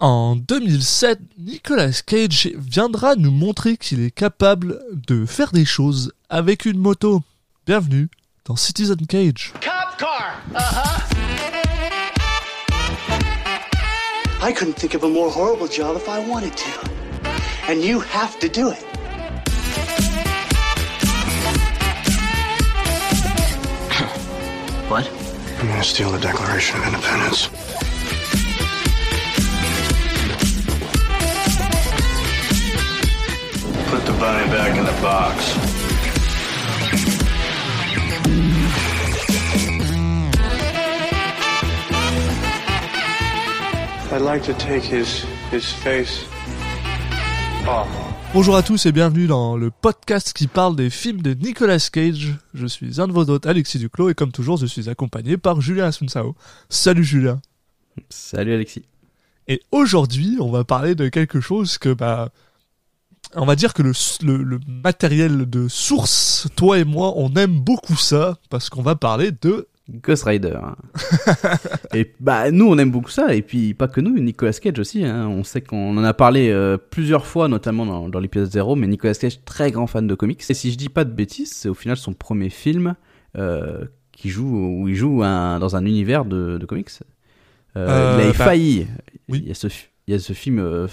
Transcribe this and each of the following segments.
En 2007, Nicolas Cage viendra nous montrer qu'il est capable de faire des choses avec une moto. Bienvenue dans Citizen Cage. Cop car. Uh-huh. I couldn't think of a more horrible job if I wanted to. And you have to do it. What? I'm gonna steal the Declaration of Independence? Put the bunny back in the box. I'd like to take his his face off. Bonjour à tous et bienvenue dans le podcast qui parle des films de Nicolas Cage. Je suis un de vos hôtes, Alexis Duclos, et comme toujours, je suis accompagné par Julien Asunsao. Salut Julien. Salut Alexis. Et aujourd'hui, on va parler de quelque chose que, bah, on va dire que le, le, le matériel de source, toi et moi, on aime beaucoup ça, parce qu'on va parler de Ghost Rider. et bah nous on aime beaucoup ça et puis pas que nous, Nicolas Cage aussi. Hein. On sait qu'on en a parlé euh, plusieurs fois, notamment dans, dans l'épisode 0, mais Nicolas Cage très grand fan de comics. Et si je dis pas de bêtises, c'est au final son premier film euh, qui joue où il joue un, dans un univers de, de comics. Euh, il avait bah, failli. oui. Il y a ce fi- il y a ce film euh,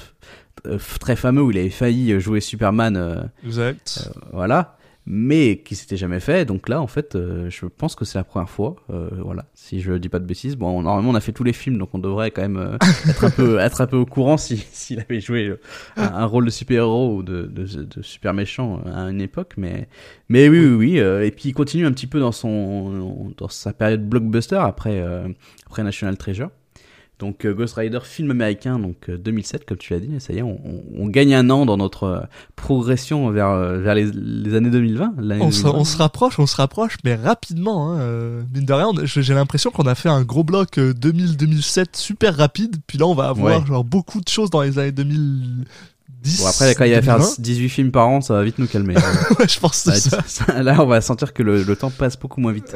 très fameux où il avait failli jouer Superman. euh, Exact. voilà mais qui s'était jamais fait donc là en fait euh, je pense que c'est la première fois euh, voilà si je dis pas de bêtises bon normalement on a fait tous les films donc on devrait quand même euh, être un peu être un peu au courant si s'il avait joué euh, un, un rôle de super héros ou de, de, de super méchant euh, à une époque mais mais oui oui oui euh, et puis il continue un petit peu dans son dans sa période blockbuster après euh, après National Treasure donc euh, Ghost Rider film américain donc euh, 2007 comme tu l'as dit et ça y est on, on- on gagne un an dans notre euh, progression vers euh, vers les, les années 2020 l'année On se, 2020. on se rapproche, on se rapproche, mais rapidement. Hein, euh, mine de rien, j'ai l'impression qu'on a fait un gros bloc euh, 2000-2007 super rapide, puis là on va avoir Ouais. genre beaucoup de choses dans les années 2010. Bon, après, quand il va faire 2020. 18 films par an, ça va vite nous calmer. ouais, je pense c'est ça. ça- Là, on va sentir que le, le temps passe beaucoup moins vite.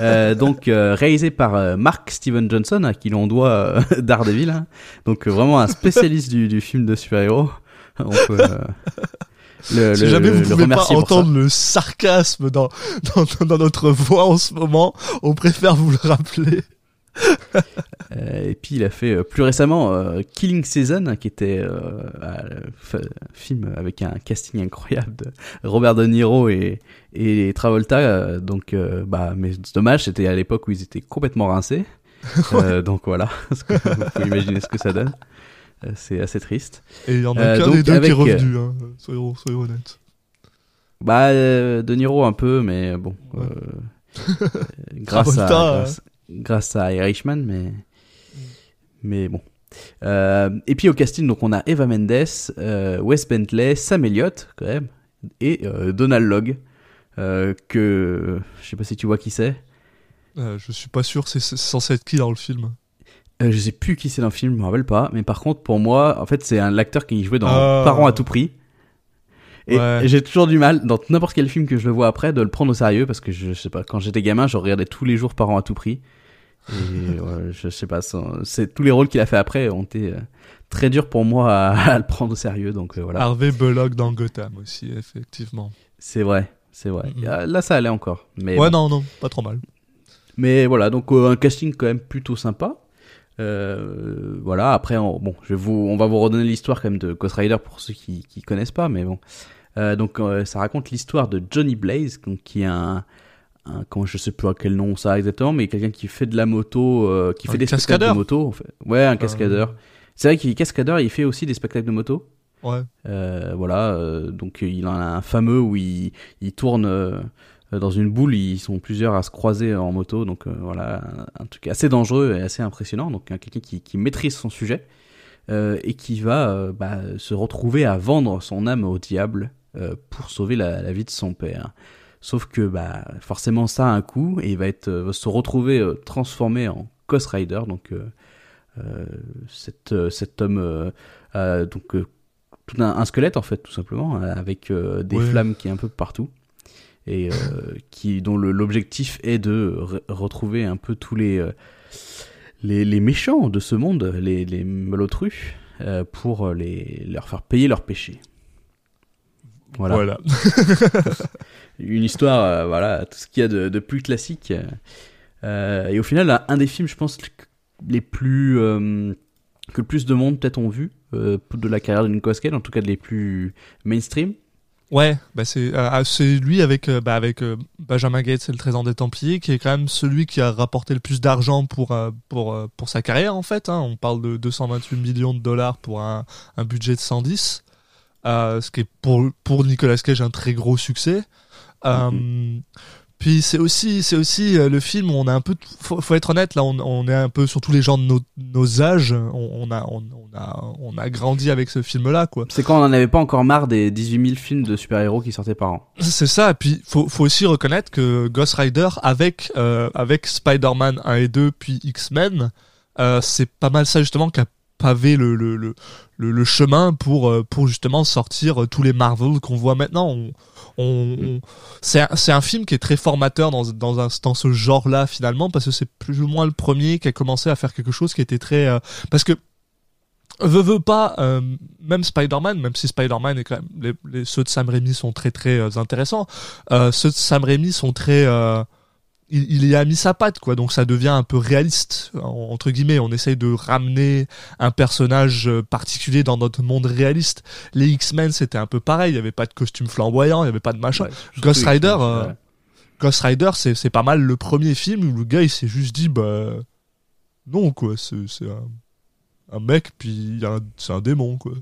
Euh, donc, euh, réalisé par euh, Mark Steven Johnson, à qui l'on doit euh, Daredevil. hein. Donc, vraiment un spécialiste du, du film de super-héros. On peut, euh, le, Si le- jamais vous le pouvez pas pour ça. entendre le sarcasme dans, dans, dans notre voix en ce moment, on préfère vous le rappeler. Euh, et puis il a fait euh, plus récemment euh, Killing Season, qui était un film avec un casting incroyable de Robert De Niro et, et Travolta. donc, bah, mais c'est dommage, c'était à l'époque où ils étaient complètement rincés. Donc voilà, vous pouvez imaginer ce que ça donne. C'est assez triste. Et il y en a qu'un des deux qui est revenu, hein, soyons, soyons honnêtes. Bah, De Niro un peu, mais bon. Ouais. euh, grâce, à, grâce, grâce à Irishman, mais. Mais bon. Euh, et puis au casting, donc on a Eva Mendes, euh, Wes Bentley, Sam Elliott, quand même, et euh, Donald Logg, euh, que. Je sais pas si tu vois qui c'est. Je suis pas sûr, c'est c'est censé être qui dans le film? Je sais plus qui c'est dans le film, je me rappelle pas. Mais par contre, pour moi, en fait, c'est un l'acteur qui jouait dans Ah. Parents à tout prix. Et Ouais. j'ai toujours du mal, dans n'importe quel film que je le vois après, de le prendre au sérieux parce que je, sais pas, quand j'étais gamin, je regardais tous les jours Parents à tout prix. Et ouais, je sais pas, c'est tous les rôles qu'il a fait après ont été euh, très durs pour moi à, à le prendre au sérieux. Donc euh, voilà, Harvey Bullock dans Gotham aussi, effectivement. c'est vrai, c'est vrai. Mhm. Euh, Là, ça allait encore. Mais ouais, bon. non, non, pas trop mal. Mais voilà, donc euh, un casting quand même plutôt sympa. Euh, voilà, après, on, bon, je vais vous, on va vous redonner l'histoire quand même de Ghost Rider pour ceux qui, qui connaissent pas, mais bon. Euh, donc, euh, ça raconte l'histoire de Johnny Blaze, donc, qui est un, un, comment je sais plus à quel nom ça a exactement, mais quelqu'un qui fait de la moto, euh, qui Un fait des spectacles de moto. en fait. Ouais, un cascadeur. C'est vrai qu'il est cascadeur, il fait aussi des spectacles de moto. Ouais. Euh, voilà, euh, donc il en a un fameux où il, il tourne euh, dans une boule, ils sont plusieurs à se croiser en moto, donc euh, voilà, un, un truc assez dangereux et assez impressionnant, donc euh, quelqu'un qui, qui maîtrise son sujet euh, et qui va euh, bah, se retrouver à vendre son âme au diable euh, pour sauver la, la vie de son père. Sauf que bah, forcément ça a un coût et il va, être, euh, va se retrouver euh, transformé en Ghost Rider, donc euh, euh, cet, cet homme euh, donc tout un, un squelette en fait tout simplement avec des Ouais. flammes qui est un peu partout et euh, qui dont l'objectif est de re- retrouver un peu tous les, les les méchants de ce monde les les malotrus euh, pour les leur faire payer leurs péchés. Voilà. Voilà. Une histoire, euh, voilà, tout ce qu'il y a de, de plus classique. Euh, et au final, un des films, je pense, les plus euh, que le plus de monde peut-être ont vu euh, de la carrière de Nicolas Cage, en tout cas de les plus mainstream. Ouais, bah c'est euh, c'est lui avec euh, bah avec euh, Benjamin Gates, c'est le Trésor des Templiers, qui est quand même celui qui a rapporté le plus d'argent pour euh, pour euh, pour sa carrière en fait. Hein. On parle de 228 millions de dollars pour un, un budget de 110, euh, ce qui est pour pour Nicolas Cage un très gros succès. Euh, Puis c'est aussi c'est aussi euh, le film où on a un peu faut, faut être honnête là on, on est un peu sur tous les gens de nos, nos âges on, on a on, on a on a grandi avec ce film là quoi. C'est quand on n'en avait pas encore marre des 18 000 films de super-héros qui sortaient par an. C'est ça, et puis faut, faut aussi reconnaître que Ghost Rider, avec, euh, avec Spider-Man 1 et 2, puis X-Men, euh, c'est pas mal ça justement qui a pavé le, le, le, le, chemin pour, euh, pour justement sortir euh, tous les Marvel qu'on voit maintenant. On, c'est, un, film qui est très formateur dans, dans, un, dans ce genre-là finalement, parce que c'est plus ou moins le premier qui a commencé à faire quelque chose qui était très... euh, parce que veut veut pas même Spider-Man même si Spider-Man est quand même les, ceux de Sam Raimi sont très très intéressants ceux de Sam Raimi sont très il, il y a mis sa patte quoi. Donc ça devient un peu réaliste en- entre guillemets. On essaye de ramener un personnage euh, particulier dans notre monde réaliste. Les X-Men c'était un peu pareil. Il y avait pas de costume flamboyant il y avait pas de machin. Ouais, Ghost Rider, euh, ouais. Ghost Rider c'est c'est pas mal le premier film où le gars il s'est juste dit bah non quoi. C'est un, un mec puis c'est un démon quoi.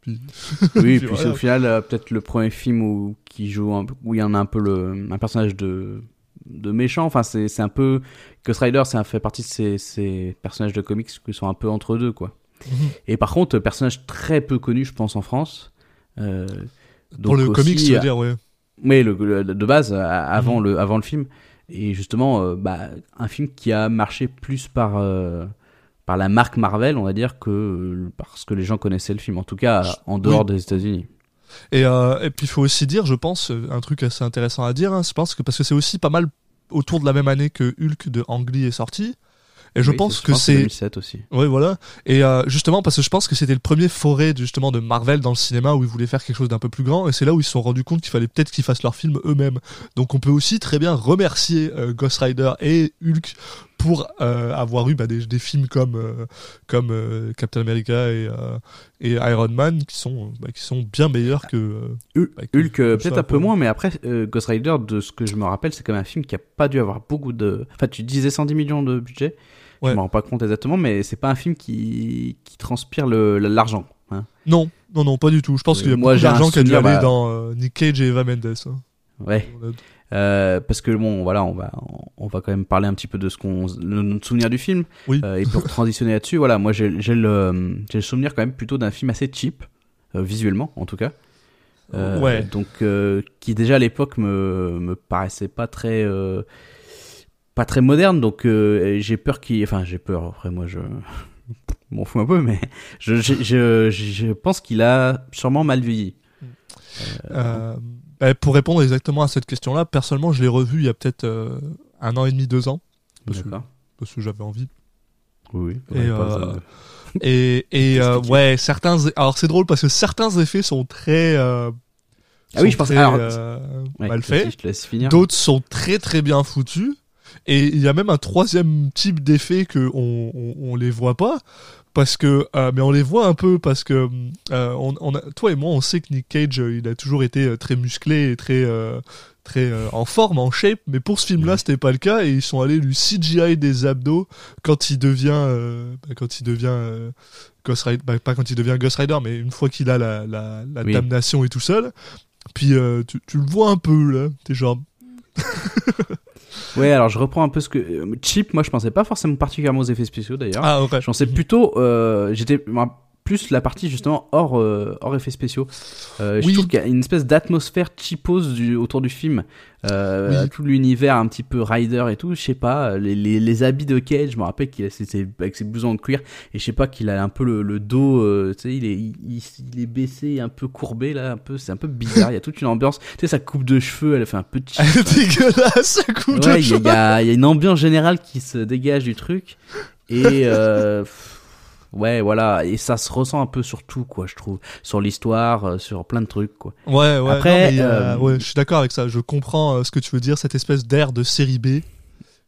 Puis Oui, Puis puis voilà. au final euh, peut-être le premier film où qui joue un où il y en a un peu le un personnage de de méchant. Enfin, c'est un peu Ghost Rider, ça fait partie de ces, ces personnages de comics qui sont un peu entre deux, quoi. Mhm. Et par contre, personnage très peu connu, je pense, en France. Euh, le aussi, comics tu veux euh, dire ouais mais le, le- de base, euh, avant, Mhm. le, avant le film. Et justement, euh, bah, un film qui a marché plus par, euh, par la marque Marvel, on va dire, que parce que les gens connaissaient le film. En tout cas, en dehors des États-Unis. Et, euh, et puis il faut aussi dire, je pense, euh, un truc assez intéressant à dire, hein, je pense que parce que c'est aussi pas mal autour de la même année que Hulk de Ang Lee est sorti. Et je Oui, pense que c'est 2007 aussi. Oui, voilà. Et euh, justement, parce que je pense que c'était le premier forêt justement de Marvel dans le cinéma où ils voulaient faire quelque chose d'un peu plus grand, et c'est là où ils se sont rendus compte qu'il fallait peut-être qu'ils fassent leur film eux-mêmes. Donc on peut aussi très bien remercier euh, Ghost Rider et Hulk pour euh, avoir eu bah, des, des films comme euh, comme euh, Captain America et, et Iron Man qui sont bah, qui sont bien meilleurs que bah, que- Hulk, peut-être un peu moins, mais après, Ghost Rider, de ce que je me rappelle, c'est quand même un film qui a pas dû avoir beaucoup de. Enfin, tu disais 110 millions de budget. Ouais. Je me rends pas compte exactement, mais c'est pas un film qui, qui transpire l'argent. hein. Non, non, non, pas du tout. Je pense qu'il y a beaucoup d'argent qui a dû aller bah- dans Nick Cage et Eva Mendes. hein. Ouais. Euh, parce que bon, voilà, on va, on va quand même parler un petit peu de ce qu'on, de notre souvenir du film. Oui. Euh, et pour transitionner là-dessus, voilà, moi j'ai le, j'ai le souvenir quand même plutôt d'un film assez cheap, euh, visuellement en tout cas. Euh, Ouais. Donc, euh, qui déjà à l'époque me, me paraissait pas très, euh, pas très moderne. Donc, euh, j'ai peur qu'il, enfin, j'ai peur. Après, moi, je m'en fous un peu, mais je, je, je, je pense qu'il a sûrement mal vieilli. Euh, bah, pour répondre exactement à cette question-là, personnellement, je l'ai revu il y a peut-être euh, un an et demi, deux ans, parce que, parce que j'avais envie. Oui. Et, pas euh, ça. Et, et euh, Expliquez. ouais, certains. Alors c'est drôle parce que certains effets sont très. euh, Ah oui, je pense- très, alors, euh, Ouais, mal faits. Je te laisse finir. D'autres sont très très bien foutus. Et il y a même un troisième type d'effet que on, on, on les voit pas. Parce que, euh, mais on les voit un peu parce que euh, on, on a, toi et moi, on sait que Nick Cage, euh, il a toujours été très musclé et très, euh, très euh, en forme, en shape. Mais pour ce film-là, c'était pas le cas et ils sont allés lui CGI des abdos quand il devient, euh, bah, quand il devient euh, Ghost Rider, bah, pas quand il devient Ghost Rider, mais une fois qu'il a la, la, la Oui. damnation et tout seul. Puis euh, tu, tu le vois un peu là, t'es genre Ouais, alors je reprends un peu ce que euh, cheap. Moi, je pensais pas forcément particulièrement aux effets spéciaux d'ailleurs. ah ouais. Je pensais plutôt, euh, j'étais plus la partie justement hors euh, hors effets spéciaux. Euh, Je Oui. trouve qu'il y a une espèce d'atmosphère cheapose du, autour du film. Euh, Oui. Tout l'univers un petit peu rider et tout. Je sais pas, les, les, les habits de Cage. Je me rappelle qu'il ses- avec ses blousons de cuir et je sais pas qu'il a un peu le, le dos. euh, tu sais, il est il, est baissé, un peu courbé là, un peu. C'est un peu bizarre. Il y a toute une ambiance. Tu sais, sa coupe de cheveux, elle fait un peu cheap. dégueulasse, ça coupe de Ouais, y, a- cheveux. il y y a une ambiance générale qui se dégage du truc. Et euh, Ouais, voilà, et ça se ressent un peu sur tout, quoi, je trouve, sur l'histoire, euh, sur plein de trucs, quoi. Ouais, ouais. Après, non, mais a- euh, ouais, je suis d'accord avec ça. Je comprends euh, ce que tu veux dire, cette espèce d'air de série B.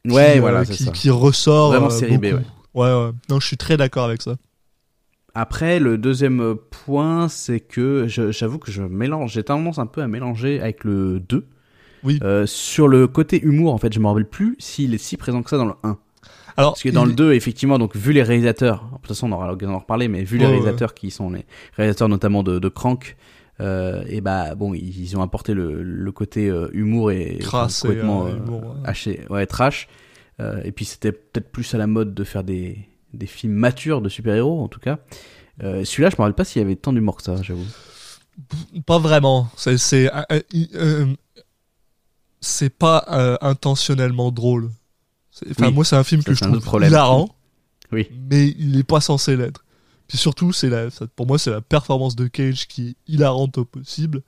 qui, Ouais, euh, voilà, qui, ça. qui ressort. Vraiment euh, série B, beaucoup. ouais. ouais. Non, je suis très d'accord avec ça. Après, le deuxième point, c'est que j'avoue que je mélange, j'ai tendance un peu à mélanger avec le 2. Oui. Euh, sur le côté humour, en fait, je me rappelle plus s'il est si présent que ça dans le 1. Alors, Parce que dans il- le 2, effectivement, donc vu les réalisateurs, de toute façon on aura l'occasion d'en reparler, mais vu les ouais. réalisateurs qui sont les réalisateurs notamment de, de Crank, euh, et bah bon, ils, ils ont apporté le, le côté euh, humour et complètement euh, euh, humour, ouais. haché, ouais, trash. Euh, et puis c'était peut-être plus à la mode de faire des, des films matures de super-héros en tout cas. Euh, Celui-là, je me rappelle pas s'il y avait tant d'humour que ça, j'avoue. Pas vraiment. C'est c'est euh, euh, euh, c'est pas euh, intentionnellement drôle. Enfin, Oui, moi, c'est un film que je trouve problème. hilarant, Oui. mais il est pas censé l'être. Puis surtout, c'est la, pour moi, c'est la performance de Cage qui est hilarante au possible.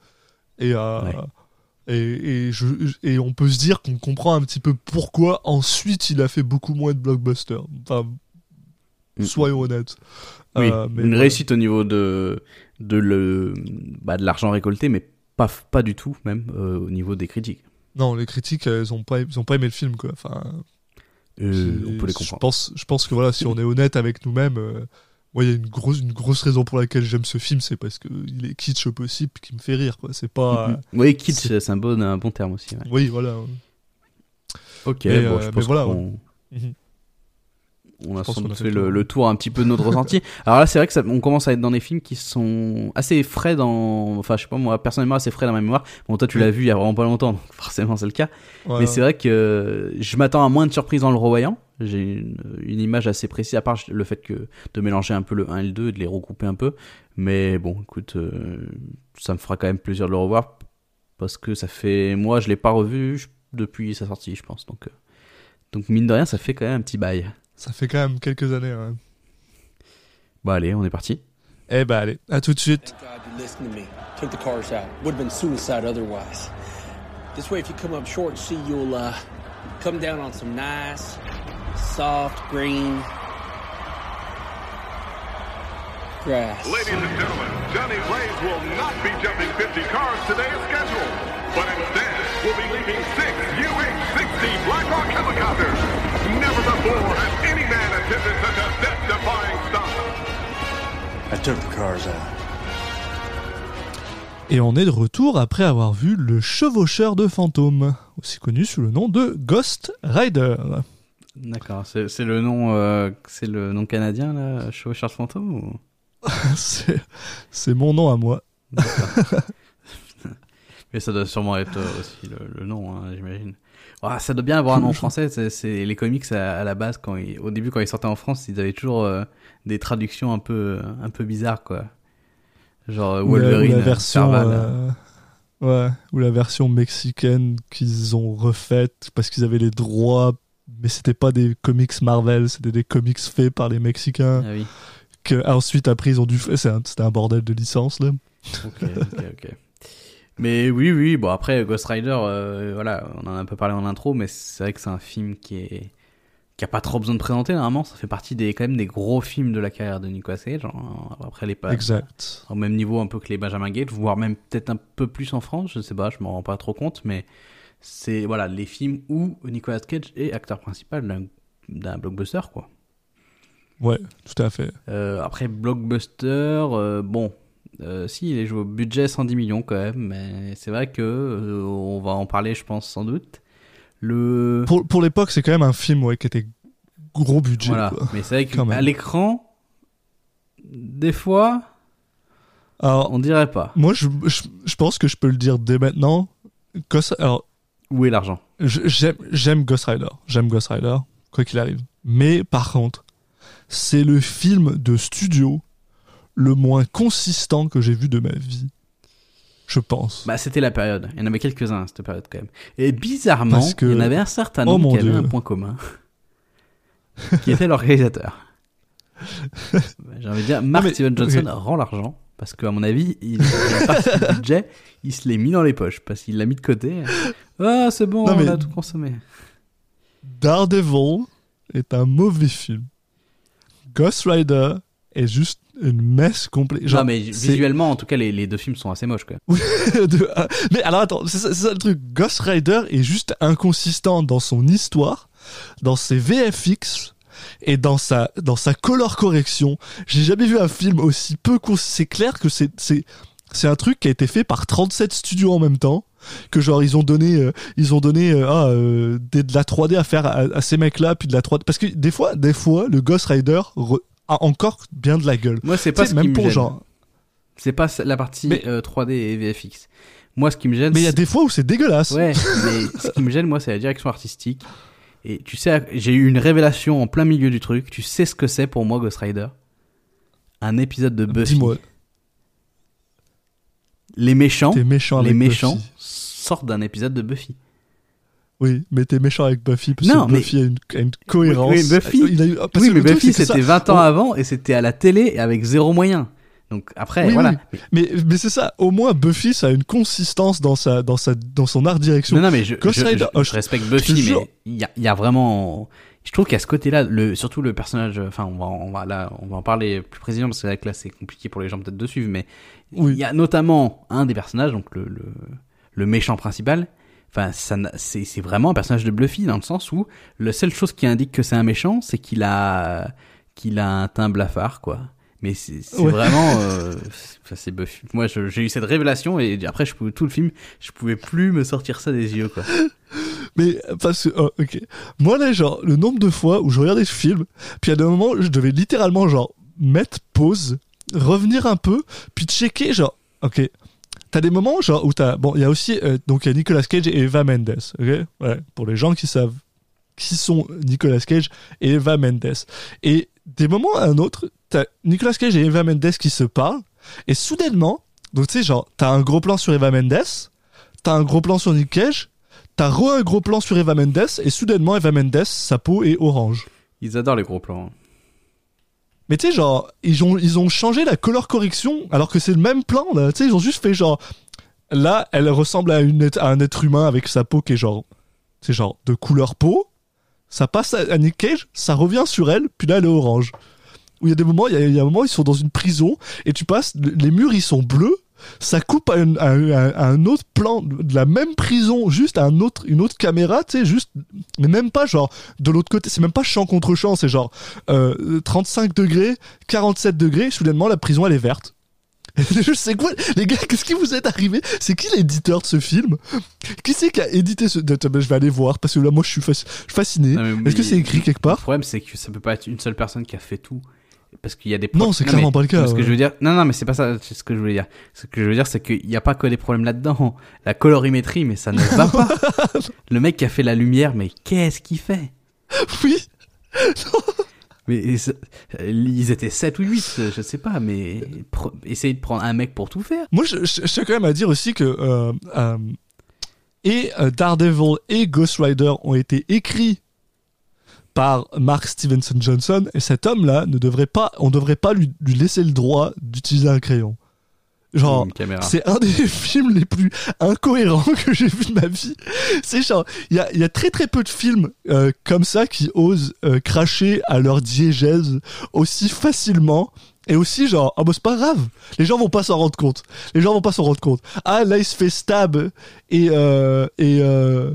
Et, euh, Ouais. et, et, je, et on peut se dire qu'on comprend un petit peu pourquoi ensuite il a fait beaucoup moins de blockbusters. Enfin, Mm. soyons honnêtes. Oui, Euh, mais une réussite au niveau de de le bah, de l'argent récolté, mais pas pas du tout même euh, au niveau des critiques. Non, les critiques, elles ont pas, ils ont pas aimé le film, quoi. Enfin, Euh, on peut les Je comprendre. pense, je pense que voilà, si on est honnête avec nous-mêmes, euh, moi, il y a une grosse, une grosse raison pour laquelle j'aime ce film, c'est parce que il est kitsch au possible, qui me fait rire, quoi. C'est pas, Mhm. Oui, kitsch, c'est- un bon, un bon terme aussi. ouais. oui, voilà. Ok, Mais, bon, euh, je mais pense voilà, Mhm. On a sans doute fait fait le le, tour. un petit peu de notre ressenti. Alors là, c'est vrai que ça, on commence à être dans des films qui sont assez frais dans, enfin, je sais pas moi, personnellement assez frais dans ma mémoire. Bon, toi, tu l'as vu il y a vraiment pas longtemps, donc forcément c'est le cas. Ouais, Mais c'est vrai que je m'attends à moins de surprises en le revoyant. J'ai une, une image assez précise, à part le fait que de mélanger un peu le 1 et le 2 et de les regrouper un peu. Mais bon, écoute, euh, ça me fera quand même plaisir de le revoir parce que ça fait, moi, je l'ai pas revu depuis sa sortie, je pense. Donc, euh, donc mine de rien, ça fait quand même un petit bail. Ça fait quand même quelques années. hein. Bon, allez, on est parti. Eh ben, allez, à tout de suite. Took the cars out. Would have been suicide otherwise. This way, if you come up short see, you'll uh, come down on some nice, soft green grass. Ladies and gentlemen, Johnny Blaze will not be jumping 50 cars today as scheduled, but instead will be leaping six UH-60 Blackhawk helicopters. Never before has any man attempted such a death-defying stunt. I took the cars out. Et on est de retour après avoir vu Le Chevaucheur de fantômes, aussi connu sous le nom de Ghost Rider. D'accord, c'est c'est le nom, euh, c'est le nom canadien là, Chevaucheur de fantôme ou? C'est, c'est mon nom à moi. Mais ça doit sûrement être euh, aussi le, le nom, hein, j'imagine. Ah, ça doit bien avoir un nom français. C'est, les comics à, à la base quand ils- au début quand ils sortaient en France, ils avaient toujours euh, des traductions un peu un peu bizarres quoi. Genre euh, Ou la- Wolverine, version, euh, ouais, ou la version mexicaine qu'ils ont refaite parce qu'ils avaient les droits, mais c'était pas des comics Marvel, c'était des comics faits par les Mexicains. Ah oui. Que ensuite après ils ont dû faire, un- c'était un bordel de licence là. Ok, ok, ok. Mais oui, oui. Bon après Ghost Rider, euh, voilà, on en a un peu parlé en intro, mais c'est vrai que c'est un film qui est qui a pas trop besoin de présenter normalement. Ça fait partie des quand même des gros films de la carrière de Nicolas Cage. Genre, après les pas Exact. au même niveau un peu que les Benjamin Gate, voire même peut-être un peu plus en France, je sais pas, je m'en rends pas trop compte, mais c'est voilà les films où Nicolas Cage est acteur principal d'un- d'un blockbuster quoi. Ouais, tout à fait. Euh, après blockbuster, euh, bon, euh, si il est joué au budget 110 millions quand même, mais c'est vrai que euh, on va en parler, je pense sans doute. Le Pour, pour l'époque, c'est quand même un film ouais, qui était gros budget. voilà, quoi. mais c'est vrai qu'à l'écran, des fois, Alors, on dirait pas. moi, je, je, je pense que je peux le dire dès maintenant. Ghost, alors, Où est l'argent? j'aime Ghost Rider. J'aime Ghost Rider, quoi qu'il arrive. Mais par contre, c'est le film de studio le moins consistant que j'ai vu de ma vie. Je pense. Bah, c'était la période. Il y en avait quelques-uns à cette période quand même. Et bizarrement, Parce que- il y en avait un certain Oh nombre qui avaient un point commun, qui était leur réalisateur. J'ai envie de dire, Mark mais- Steven Johnson rend l'argent parce qu'à mon avis, il une partie du budget, il se l'est mis dans les poches parce qu'il l'a mis de côté. Ah, c'est bon, Non, on a tout consommé. Daredevil est un mauvais film. Ghost Rider est juste une messe complète. Genre, non, mais visuellement, en tout cas, les, les deux films sont assez moches, quoi. de- ah, mais alors attends, c'est ça, le truc. Ghost Rider est juste inconsistant dans son histoire, dans ses VFX et dans sa dans sa color correction. J'ai jamais vu un film aussi peu C'est clair que c'est c'est c'est un truc qui a été fait par 37 studios en même temps. Que genre ils ont donné euh, ils ont donné euh, ah, euh, des- de la 3D à faire à, à ces mecs là puis de la 3D parce que des fois des fois le Ghost Rider re- a encore bien de la gueule. Moi, c'est pas ce qui même me pour gêne. genre C'est pas la partie Mais- euh, 3D et VFX. Moi, ce qui me gêne, mais il y a des fois où c'est dégueulasse. Ouais, mais ce qui me gêne, moi, c'est la direction artistique. Et tu sais, j'ai eu une révélation en plein milieu du truc. Tu sais ce que c'est pour moi, Ghost Rider? Un épisode de Buffy. Dis-moi, Les méchants, méchant les méchants Buffy. sortent d'un épisode de Buffy. Oui, mais t'es méchant avec Buffy parce Non, que mais- Buffy a une, a une cohérence. Oui, mais Buffy- Il a eu- oui, mais c'était ça- 20 ans on- avant et c'était à la télé et avec zéro moyen. Donc après, Oui, voilà. oui. Mais, mais c'est ça. Au moins, Buffy, ça a une consistance dans sa, dans sa, dans son art direction. Non, non, mais je, je, oh, respecte te Buffy, mais il y a, il y a vraiment. Je trouve qu'à ce côté-là, le, surtout le personnage. Enfin, on va, on va là, on va en parler plus précisément parce que là, c'est compliqué pour les gens peut-être de suivre, mais il y a notamment un des personnages, donc le, le, le méchant principal. Enfin, c'est, vraiment un personnage de Buffy dans le sens où la seule chose qui indique que c'est un méchant, c'est qu'il a, qu'il a un teint blafard, quoi. Mais c'est, Ouais. vraiment, euh, c'est Buffy. Moi, j'ai eu cette révélation et après, je pouvais, tout le film, je pouvais plus me sortir ça des yeux, quoi. Mais parce que, oh, ok. Moi, là, genre, le nombre de fois où je regardais ce film, puis à des moments, je devais littéralement, genre, mettre pause, revenir un peu, puis checker, genre, ok. T'as des moments, genre, où t'as. Bon, il y a aussi. euh, donc, il y a Nicolas Cage et Eva Mendes, ok? Ouais, pour les gens qui savent qui sont Nicolas Cage et Eva Mendes. Et des moments à un autre, t'as Nicolas Cage et Eva Mendes qui se parlent, et soudainement, donc tu sais, genre, t'as un gros plan sur Eva Mendes, t'as un gros plan sur Nick Cage, t'as re un gros plan sur Eva Mendes, et soudainement, Eva Mendes, sa peau est orange. Ils adorent les gros plans. Mais tu sais, genre, ils ont, ils ont changé la color correction, alors que c'est le même plan, là. Tu sais, ils ont juste fait genre. Là, elle ressemble à, une, à un être humain avec sa peau qui est genre. C'est genre de couleur peau. Ça passe à, Nick Cage, ça revient sur elle, puis là, elle est orange. Où il y a des moments, il y y a un moment, ils sont dans une prison, et tu passes, les murs, ils sont bleus. Ça coupe à, une- à un- à un autre plan de la même prison, juste à un autre, une autre caméra, tu sais, juste, mais même pas genre de l'autre côté, c'est même pas champ contre champ, c'est genre euh, 35 degrés, 47 degrés, soudainement la prison elle est verte. Je sais quoi, les gars, qu'est-ce qui vous est arrivé? C'est qui l'éditeur de ce film? Qui c'est qui a édité ce Je vais aller voir parce que là, moi, je suis, fasciné. Est-ce que c'est écrit quelque Le part? problème, c'est que ça peut pas être une seule personne qui a fait tout. Parce qu'il y a des Non, c'est clairement mais pas le cas, Ce que je veux dire, non, non, mais c'est pas ça, c'est ce que je voulais dire. Ce que je veux dire, c'est qu'il n'y a pas que des problèmes là-dedans. La colorimétrie, mais ça ne va pas. Le mec qui a fait la lumière, mais qu'est-ce qu'il fait? Oui. Mais ils étaient 7 ou 8, je sais pas, mais essayez de prendre un mec pour tout faire. Moi, je, je, je tiens quand même à dire aussi que euh, euh, et euh, Daredevil et Ghost Rider ont été écrits par Mark Stevenson Johnson et cet homme-là ne devrait pas, on devrait pas lui, lui laisser le droit d'utiliser un crayon. Genre, c'est un des films les plus incohérents que j'ai vu de ma vie. C'est genre, il y a, il y a très très peu de films euh, comme ça qui osent euh, cracher à leur diégèse aussi facilement et aussi genre, ah bah c'est pas grave, les gens vont pas s'en rendre compte. Les gens vont pas s'en rendre compte. Ah là il se fait stab et euh, et euh,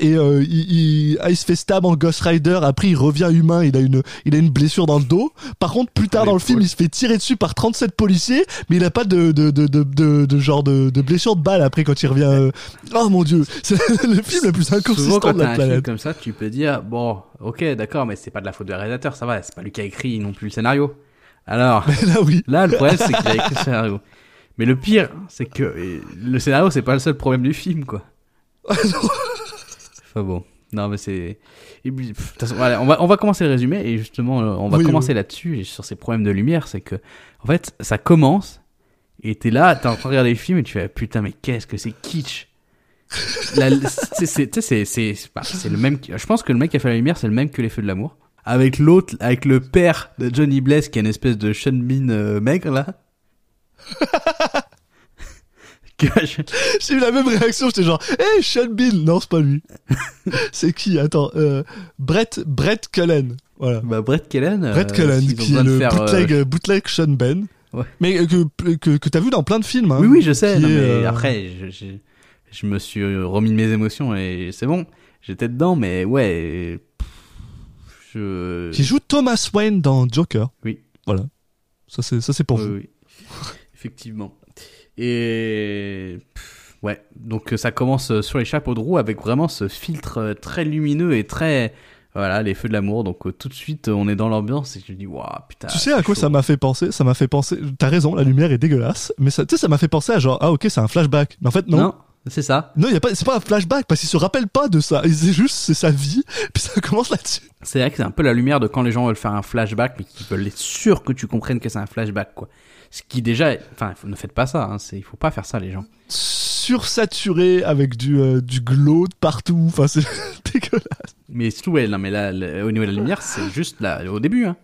et euh, il, il- il se fait stab en Ghost Rider. Après, il revient humain. Il a une, il a une blessure dans le dos. Par contre, plus tard Ah, dans le film, il se fait tirer dessus par 37 policiers, mais il a pas de, de, de, de, de, de genre de, de blessure de balle après quand il revient. euh, Oh mon dieu, c'est le film le plus inconsistant quand de la un film planète. comme ça, tu peux dire, bon, ok, d'accord, mais c'est pas de la faute du réalisateur, ça va, c'est pas lui qui a écrit non plus le scénario. Alors, Là oui. là, le problème, c'est qu'il a écrit le scénario. Mais le pire, c'est que euh, le scénario, c'est pas le seul problème du film, quoi. Enfin bon. Non, mais c'est. voilà, on, va, on va commencer le résumé et justement, euh, on va Oui, commencer oui. là-dessus sur ces problèmes de lumière. C'est que, en fait, ça commence et t'es là, t'es en train de regarder le film et tu fais putain, mais qu'est-ce que c'est kitsch! C'est- le même. Je pense que le mec qui a fait la lumière, c'est le même que les feux de l'amour. Avec l'autre, avec le père de Johnny Blaze, qui est une espèce de Bean euh, maigre là. J'ai eu la même réaction. J'étais genre, hey Sean Bean. Non, c'est pas lui. c'est qui? Attends, euh, Brett, Brett Cullen. Voilà. Bah, Brett euh, Brett Cullen, s'ils ont qui est le faire, euh, bootleg, euh, bootleg Sean Ben. Ouais. Mais euh, que, que, que t'as vu dans plein de films. Hein, Oui, oui, je sais. qui non, est, mais euh, après, je, je, je me suis remis de mes émotions et c'est bon. J'étais dedans, mais ouais. pff, Je. Qui joue Thomas Wayne dans Joker. Oui. Voilà. Ça, c'est, ça, c'est pour Oui, vous. oui. Effectivement. Et. pff, Ouais, donc euh, ça commence euh, sur les chapeaux de roue avec vraiment ce filtre euh, très lumineux et très. Voilà, les feux de l'amour. Donc euh, tout de suite, on est dans l'ambiance et je dis, waouh, putain. Tu sais à quoi chaud. ça m'a fait penser Ça m'a fait penser. T'as raison, la lumière est dégueulasse. Mais ça, tu sais, ça m'a fait penser à genre, ah ok, c'est un flashback. Mais en fait, non. Non, c'est ça. Non, y a pas, c'est pas un flashback parce qu'il se rappelle pas de ça. C'est juste, c'est sa vie. Puis ça commence là-dessus. C'est vrai que c'est un peu la lumière de quand les gens veulent faire un flashback, mais qu'ils veulent être sûrs que tu comprennes que c'est un flashback, quoi. Ce qui déjà, enfin, ne faites pas ça. Hein, c'est, il faut pas faire ça, les gens. Sursaturé avec du, euh, du glow de partout. Enfin, c'est dégueulasse. Mais surtout, ouais, non, mais là, le- au niveau de la lumière, c'est juste là, au début. Hein.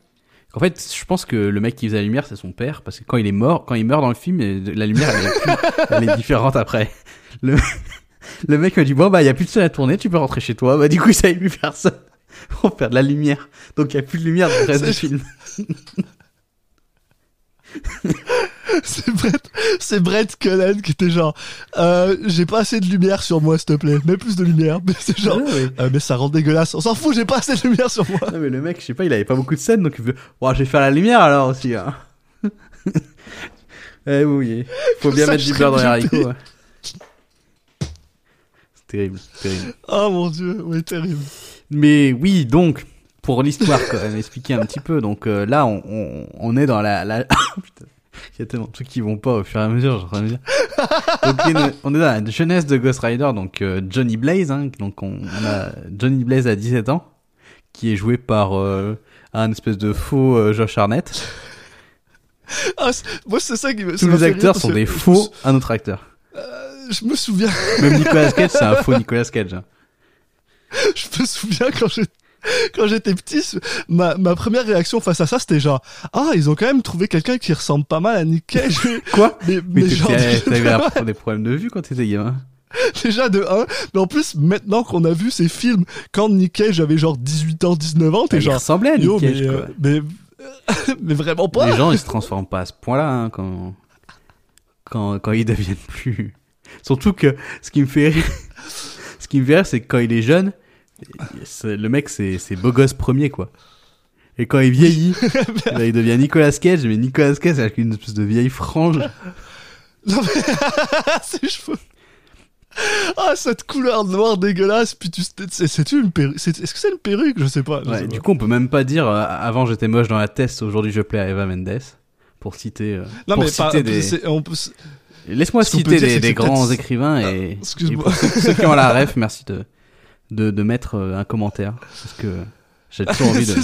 En fait, je pense que le mec qui faisait la lumière, c'est son père, parce que quand il est mort, quand il meurt dans le film, la lumière, elle est, plus- elle est différente après. Le, le mec m'a dit, bon, bah, il y a plus de scène à tourner, tu peux rentrer chez toi. Bah, du coup, il savait plus faire ça. Pour faire de la lumière. Donc, il y a plus de lumière dans le reste du film. C'est Brett, c'est Brett Cullen qui était genre, euh, j'ai pas assez de lumière sur moi, s'il te plaît. Mets plus de lumière. Mais c'est genre, Ah ouais. euh, mais ça rend dégueulasse. On s'en fout, j'ai pas assez de lumière sur moi. Non, mais le mec, je sais pas, il avait pas beaucoup de scènes, donc il veut, bon, je vais faire la lumière alors aussi, hein. eh oui, faut bien Ça, mettre du beurre dans les haricots. ouais. C'est terrible, c'est terrible. Oh mon dieu, oui, terrible. Mais oui, donc, pour l'histoire, quand même, expliquer un petit peu. Donc euh, là, on, on, on est dans la... la... Putain, il y a tellement de trucs qui vont pas au fur et à mesure, je dire. Donc, une- on est dans la jeunesse de Ghost Rider, donc euh, Johnny Blaze. Hein, donc on, on a Johnny Blaze à 17 ans, qui est joué par euh, un espèce de faux Josh Arnett. Ah, moi, c'est ça qui me. Tous les acteurs sont des faux, un autre acteur. Je me souviens, Même Nicolas Cage, c'est un faux Nicolas Cage. hein. je me souviens quand j'ai- quand j'étais petit, ma, ma première réaction face à ça, c'était genre, ah, ils ont quand même trouvé quelqu'un qui ressemble pas mal à Nick Cage. Quoi mais, Mais mais t'avais des problèmes de vue quand t'étais gamin. déjà de 1, mais en plus, maintenant qu'on a vu ces films, quand Nick Cage avait genre 18 ans, 19 ans, t'es Il genre, ressemblait à Nick Cage, mais, quoi. euh, mais, mais vraiment pas. Les gens, ils se transforment pas à ce point-là hein, quand, quand, quand ils deviennent plus. Surtout que ce qui me fait rire, ce qui me fait rire, c'est que quand il est jeune, le mec, c'est, c'est beau gosse premier, quoi. Et quand il vieillit, il devient Nicolas Cage, mais Nicolas Cage avec une espèce de vieille frange. Non mais ses cheveux. Ah cette couleur noire dégueulasse. Puis tu c'est c'est une perruque. c'est- Est-ce que c'est une perruque? Je sais pas. je Ouais, sais du pas. coup, on peut même pas dire euh, avant j'étais moche dans la test, aujourd'hui je plais à Eva Mendes. Pour citer, euh, non pour mais pas. citer des. c'est- on peut- Laisse-moi citer des, c'est c'est grands écrivains Ah, et, excuse-moi. et pour ceux, ceux qui ont la ref, merci de, de, de mettre euh, un commentaire parce que j'ai toujours envie de,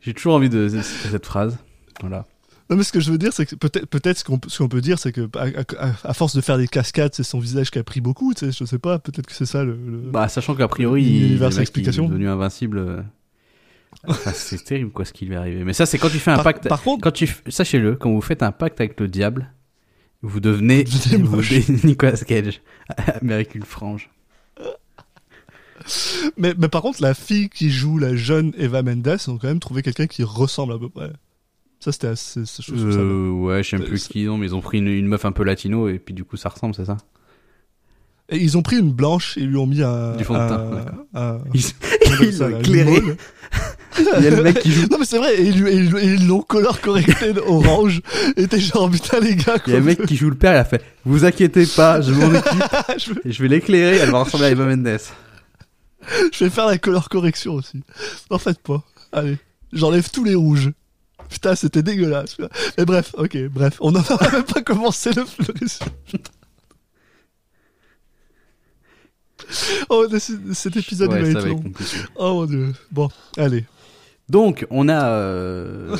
j'ai toujours envie de, de cette phrase. Voilà. Non mais ce que je veux dire c'est que peut-être peut-être ce qu'on peut- ce qu'on peut dire c'est que à, à- à force de faire des cascades c'est son visage qui a pris beaucoup. Tu sais, je sais pas. Peut-être que c'est ça le. le- Bah, sachant qu'a priori, il, il est devenu invincible. euh, enfin, c'est terrible quoi ce qui lui est arrivé. Mais ça, c'est quand tu fais un par, pacte. par contre, Quand tu, sachez-le, quand vous faites un pacte avec le diable, vous devenez, Vous devenez Nicolas Cage, avec une frange. Mais, mais par contre la fille qui joue la jeune Eva Mendes ont quand même trouvé quelqu'un qui ressemble à peu près. Ça c'était assez. je ça- Euh, ouais, je sais Euh, plus qui ils ont, mais ils ont pris une, une meuf un peu latino et puis du coup ça ressemble, c'est ça Et ils ont pris une blanche et lui ont mis un. Du fond de teint, un- Ils ils l'ont éclairé. Il y a le mec qui joue. Non mais c'est vrai, et ils, ils- ils l'ont color correcté orange. Et t'es genre putain les gars Il y a le mec qui joue le père, il a fait Vous inquiétez pas, je m'en occupe je, et je vais l'éclairer, elle va ressembler à Eva Mendes. Je vais faire la color correction aussi. En fait pas. Allez, j'enlève tous les rouges. Putain c'était dégueulasse. Mais bref, ok, bref, on n'en a même pas commencé le, le. Oh, cet épisode il Ouais, va être long. Oh mon dieu. Bon, allez. Donc, on a, euh,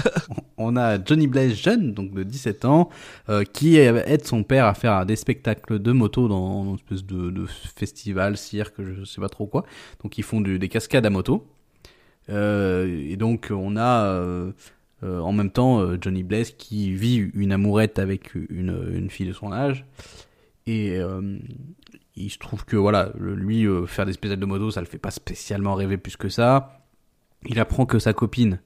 on a Johnny Blaze jeune, donc de 17 ans, euh, qui aide son père à faire des spectacles de moto dans une espèce de, festival, cirque, je sais pas trop quoi. Donc, ils font des cascades à moto. Euh, et donc, on a en même temps Johnny Blaze qui vit une amourette avec une, une fille de son âge. Et il se trouve que voilà, lui, faire des spectacles de moto, ça le fait pas spécialement rêver plus que ça. Il apprend que sa copine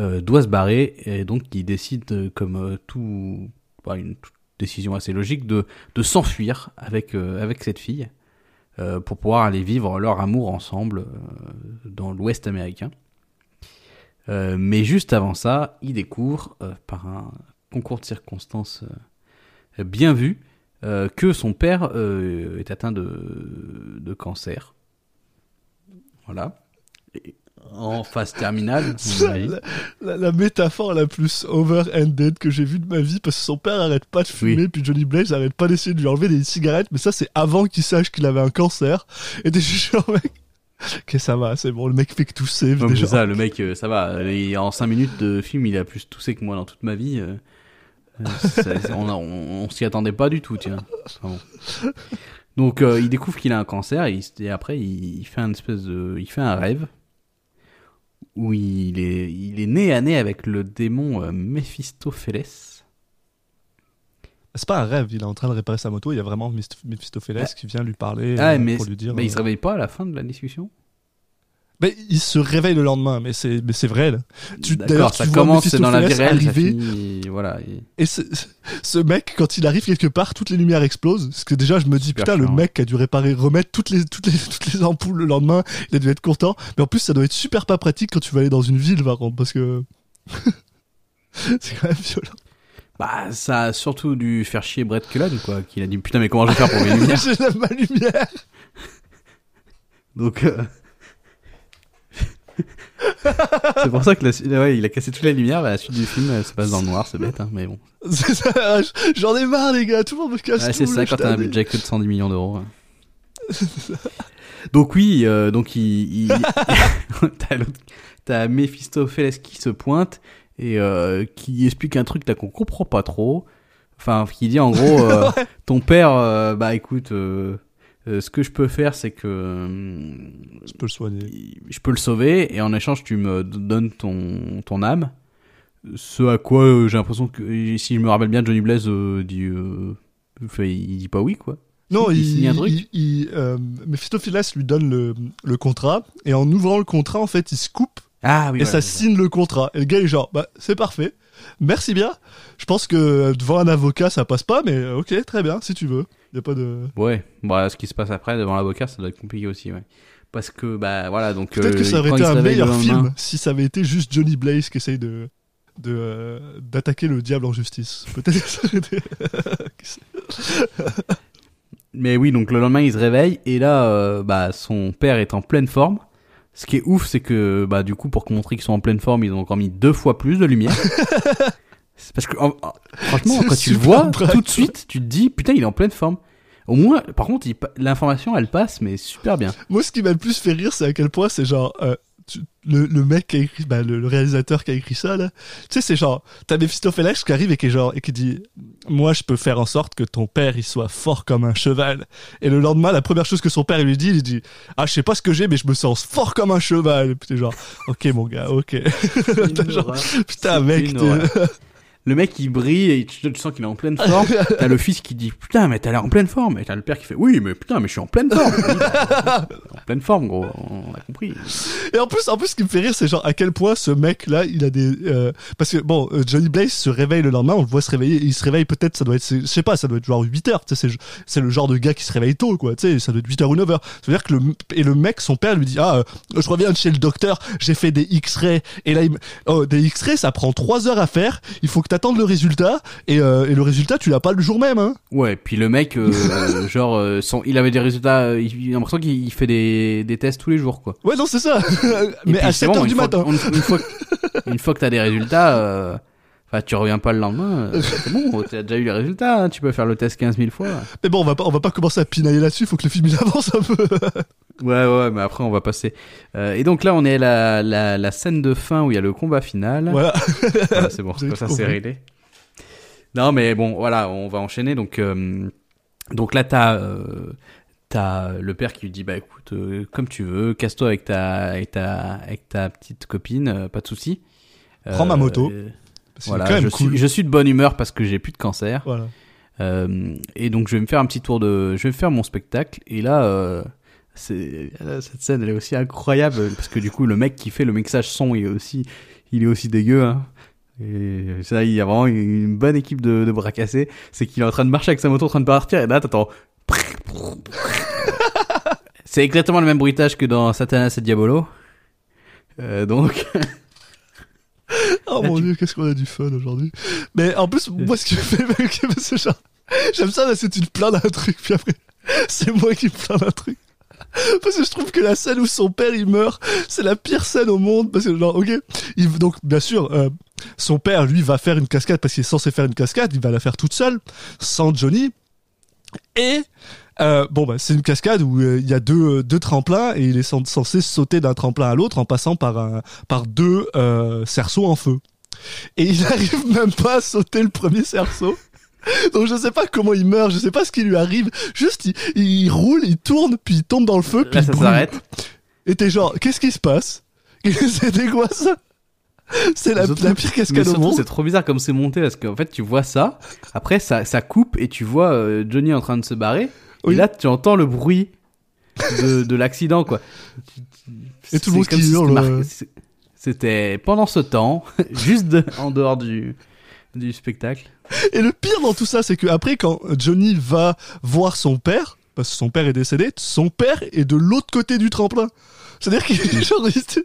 euh, doit se barrer et donc il décide, euh, comme euh, tout, bah, une toute décision assez logique, de, s'enfuir avec, cette fille pour pouvoir aller vivre leur amour ensemble dans l'Ouest américain. Mais juste avant ça, il découvre, par un concours de circonstances bien vu, que son père est atteint de, cancer. Voilà. En phase terminale, la, la- la métaphore la plus over-ended que j'ai vue de ma vie parce que son père arrête pas de fumer, Oui. puis Johnny Blaze arrête pas d'essayer de lui enlever des cigarettes, mais ça c'est avant qu'il sache qu'il avait un cancer. Et t'es juste genre, mec, ok, ça va, c'est bon, le mec fait que tousser. Mais déjà. ça, le mec, euh, ça va. Et en 5 minutes de film, il a plus toussé que moi dans toute ma vie. euh, euh, on on, on s'y attendait pas du tout, tiens. Enfin bon. Donc, euh, il découvre qu'il a un cancer et, après, il, il fait un espèce de, il fait un rêve où il est, il est né à nez avec le démon euh, Mephistopheles. C'est pas un rêve, il est en train de réparer sa moto, il y a vraiment Mephistopheles qui vient lui parler Ah, euh, mais, pour lui dire. mais il se euh, réveille pas à la fin de la discussion? Mais il se réveille le lendemain, mais c'est mais c'est vrai. Là. Tu- d'ailleurs, D'accord, ça commence dans la vie réelle, ça arriver. finit, voilà. et- ce, ce mec, quand il arrive quelque part, toutes les lumières explosent. Parce que déjà, je me dis, Super putain, le mec a dû réparer, remettre toutes les, toutes, les, toutes les ampoules le lendemain. Il a dû être content. Mais en plus, ça doit être super pas pratique quand tu vas aller dans une ville, par contre, parce que. c'est quand même violent. Bah, ça a surtout dû faire chier Brett Cullen, quoi, qu'il a dit putain, mais comment je vais faire pour mes lumières? J'ai ma lumière. Donc, euh, c'est pour ça que la ouais, il a cassé toute la lumière. bah, la suite du film elle se passe dans le noir, c'est bête, hein, mais bon. Ça, J'en ai marre, les gars. Tout le monde me casse Ouais, c'est ça quand t'as un budget que de 110 millions d'euros. hein. donc oui, euh, donc il, il- t'as Mephistopheles qui se pointe et euh, qui explique un truc qu'on comprend pas trop. Enfin, qui dit en gros, euh, ton père, euh, bah écoute, euh, ce que je peux faire, c'est que euh, Je peux le soigner. je peux le sauver et en échange tu me donnes ton, ton âme. Ce à quoi euh, j'ai l'impression que si je me rappelle bien Johnny Blaze euh, dit fait, il dit pas oui quoi. Non, Il il, signe un truc il- il, Mephistopheles lui donne le, le contrat. Et en ouvrant le contrat, en fait, il se coupe Ah oui. et ça signe le contrat. Et le gars est genre, bah c'est parfait, merci bien. Je pense que devant un avocat ça passe pas, mais ok, très bien, si tu veux. Y a pas de. Ouais. Bon, ce qui se passe après devant l'avocat, ça doit être compliqué aussi, ouais. Parce que bah voilà donc. Peut-être euh, que ça aurait été il un meilleur film si ça avait été juste Johnny Blaze qui essaye de de euh, d'attaquer le diable en justice. Peut-être que ça aurait été. Mais oui, donc le lendemain, il se réveille et là, euh, bah, son père est en pleine forme. Ce qui est ouf, c'est que, bah, du coup, pour montrer qu'ils sont en pleine forme, ils ont encore mis deux fois plus de lumière. c'est parce que, en- en- franchement, quand tu le vois, braque. tout de suite, tu te dis, putain, il est en pleine forme. Au moins, par contre, l'information, elle passe, mais super bien. Moi, ce qui m'a le plus fait rire, c'est à quel point c'est genre. euh, tu- le, le mec qui a écrit, bah, le, le réalisateur qui a écrit ça, là, tu sais, c'est genre, t'as Mephistopheles qui arrive et qui est genre, et qui dit, moi, je peux faire en sorte que ton père, il soit fort comme un cheval. Et le lendemain, la première chose que son père il lui dit, il dit, ah, je sais pas ce que j'ai, mais je me sens fort comme un cheval. Et puis t'es genre, ok, mon gars, ok. Genre, putain, mec. Le mec, il brille et tu, tu sens qu'il est en pleine forme. T'as le fils qui dit Putain, mais t'as l'air en pleine forme. Et t'as le père qui fait Oui, mais putain, mais je suis en pleine forme. Oui, en pleine forme, gros. On a compris. Et en plus, en plus, ce qui me fait rire, c'est genre à quel point ce mec-là, il a des, euh, parce que bon, euh, Johnny Blaze se réveille le lendemain, on le voit se réveiller, et il se réveille peut-être, ça doit être, je sais pas, ça doit être genre 8 heures, c'est, c'est le genre de gars qui se réveille tôt, quoi, tu sais, ça doit être 8 heures ou 9 heures. Ça veut dire que le, et le mec, son père lui dit, ah, euh, je reviens de chez le docteur, j'ai fait des X-rays, et là, il, oh, des X-rays, ça prend 3 heures à faire, il faut que t'attendes le résultat, et, euh, et le résultat, tu l'as pas le jour même, hein. Ouais, puis le mec, euh, euh, genre, euh, son- il avait des résultats. euh, il, a l'impression qu'il il fait des, des tests tous les jours, quoi. Ouais, non, c'est ça. Mais à c'est 7 bon, heures une du fois matin. Une, une fois, que- une fois que t'as des résultats, euh, enfin, tu reviens pas le lendemain. euh, c'est bon, t'as déjà eu les résultats. hein, tu peux faire le test 15 000 fois. Mais bon, on va pas, on va pas commencer à pinailler là-dessus, faut que le film il avance un peu. Ouais, ouais, mais après on va passer. Euh, et donc là, on est à la, la, la scène de fin où il y a le combat final. voilà. Voilà, c'est bon, ça c'est réglé. Non, mais bon, voilà, on va enchaîner. Donc, euh, donc là, t'as t'as le père qui lui dit bah écoute, euh, comme tu veux, casse-toi avec ta avec ta avec ta petite copine, euh, pas de souci. Prends ma moto. Euh, voilà, quand même je cool. suis je suis de bonne humeur parce que j'ai plus de cancer. Voilà. Euh, et donc je vais me faire un petit tour de, je vais me faire mon spectacle. Et là, euh, c'est euh, cette scène elle est aussi incroyable parce que du coup le mec qui fait le mixage son il est aussi il est aussi dégueu hein. Et ça, il y a vraiment une bonne équipe de, de bras cassés. C'est qu'il est en train de marcher avec sa moto en train de partir et là t'entends. C'est exactement le même bruitage que dans Satanas et Diabolo. Euh, donc. Oh mon dieu, qu'est-ce qu'on a du fun aujourd'hui. Mais en plus, moi, ce qui me fait, c'est genre, j'aime ça parce que tu te plains d'un truc, puis après, c'est moi qui me plains d'un truc. Parce que je trouve que la scène où son père il meurt, c'est la pire scène au monde. Parce que genre, ok, il, donc bien sûr, euh, son père lui va faire une cascade parce qu'il est censé faire une cascade, il va la faire toute seule, sans Johnny. Et euh, bon bah c'est une cascade où euh, il y a deux deux tremplins et il est cen- censé sauter d'un tremplin à l'autre en passant par un par deux euh, cerceaux en feu. Et il arrive même pas à sauter le premier cerceau. Donc je sais pas comment il meurt, je sais pas ce qui lui arrive. Juste il, il roule, il tourne, puis il tombe dans le feu, puis Là il ça s'arrête. Et t'es genre, qu'est-ce qui se passe? C'était quoi ça? C'est la, la pire cascade au monde. c'est trop bizarre comme c'est monté parce qu'en fait, tu vois ça. Après, ça, ça coupe et tu vois euh, Johnny en train de se barrer. Oui. Et là, tu entends le bruit de, de l'accident, quoi. Et tout le monde qui hurle, c'était pendant ce temps, juste de- en dehors du, du spectacle. Et le pire dans tout ça, c'est que après, quand Johnny va voir son père, parce que son père est décédé, son père est de l'autre côté du tremplin. C'est-à-dire qu'il est genre, c'est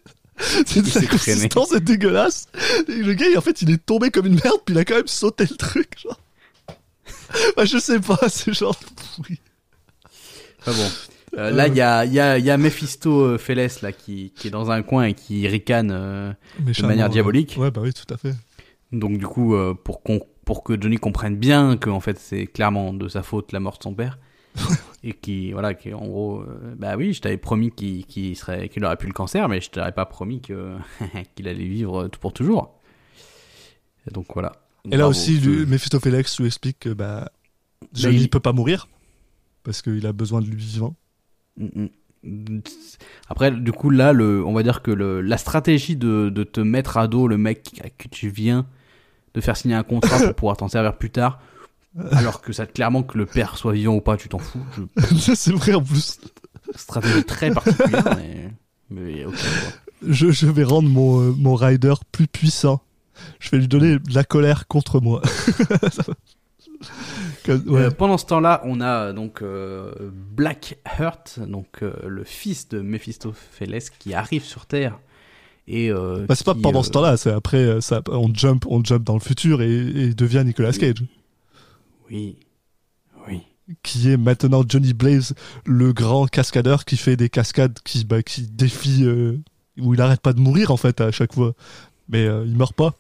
traîné. consistance est dégueulasse. Et le gars, en fait, il est tombé comme une merde, puis il a quand même sauté le truc, genre. Bah, je sais pas, c'est genre. Enfin bon. Euh, là, il y a, y, a, y a Mephisto euh, Feles, là, qui, qui est dans un coin et qui ricane. euh, Méchamment, manière diabolique. Ouais, bah oui, tout à fait. Donc du coup, euh, pour qu'on pour que Johnny comprenne bien que en fait c'est clairement de sa faute la mort de son père et qui voilà qui en gros bah oui je t'avais promis qu'il qu'il serait qu'il aurait pu le cancer mais je t'avais pas promis que qu'il allait vivre tout pour toujours. Et donc voilà. Et là aussi, lui, Mephistopheles lui explique que bah, Johnny il- peut pas mourir parce qu'il a besoin de lui vivant. Après, du coup, là, le, on va dire que le, la stratégie de, de te mettre à dos le mec que tu viens de faire signer un contrat pour pouvoir t'en servir plus tard, alors que ça clairement que le père soit vivant ou pas, tu t'en fous. Je- c'est vrai en plus. stratégie très particulière, mais, mais ok. quoi. Je, je vais rendre mon, euh, mon rider plus puissant. Je vais lui donner de la colère contre moi. Ouais. Euh, pendant ce temps-là, on a euh, donc euh, Black Heart, donc le fils de Mephistopheles qui arrive sur Terre. Et, euh, Bah, c'est pas pendant euh, ce temps-là, c'est après, ça, on jump, on jump dans le futur et, devient Nicolas Cage, Oui. Oui. qui est maintenant Johnny Blaze, le grand cascadeur qui fait des cascades qui, bah, qui euh, où il arrête pas de mourir en fait à chaque fois, mais il meurt pas.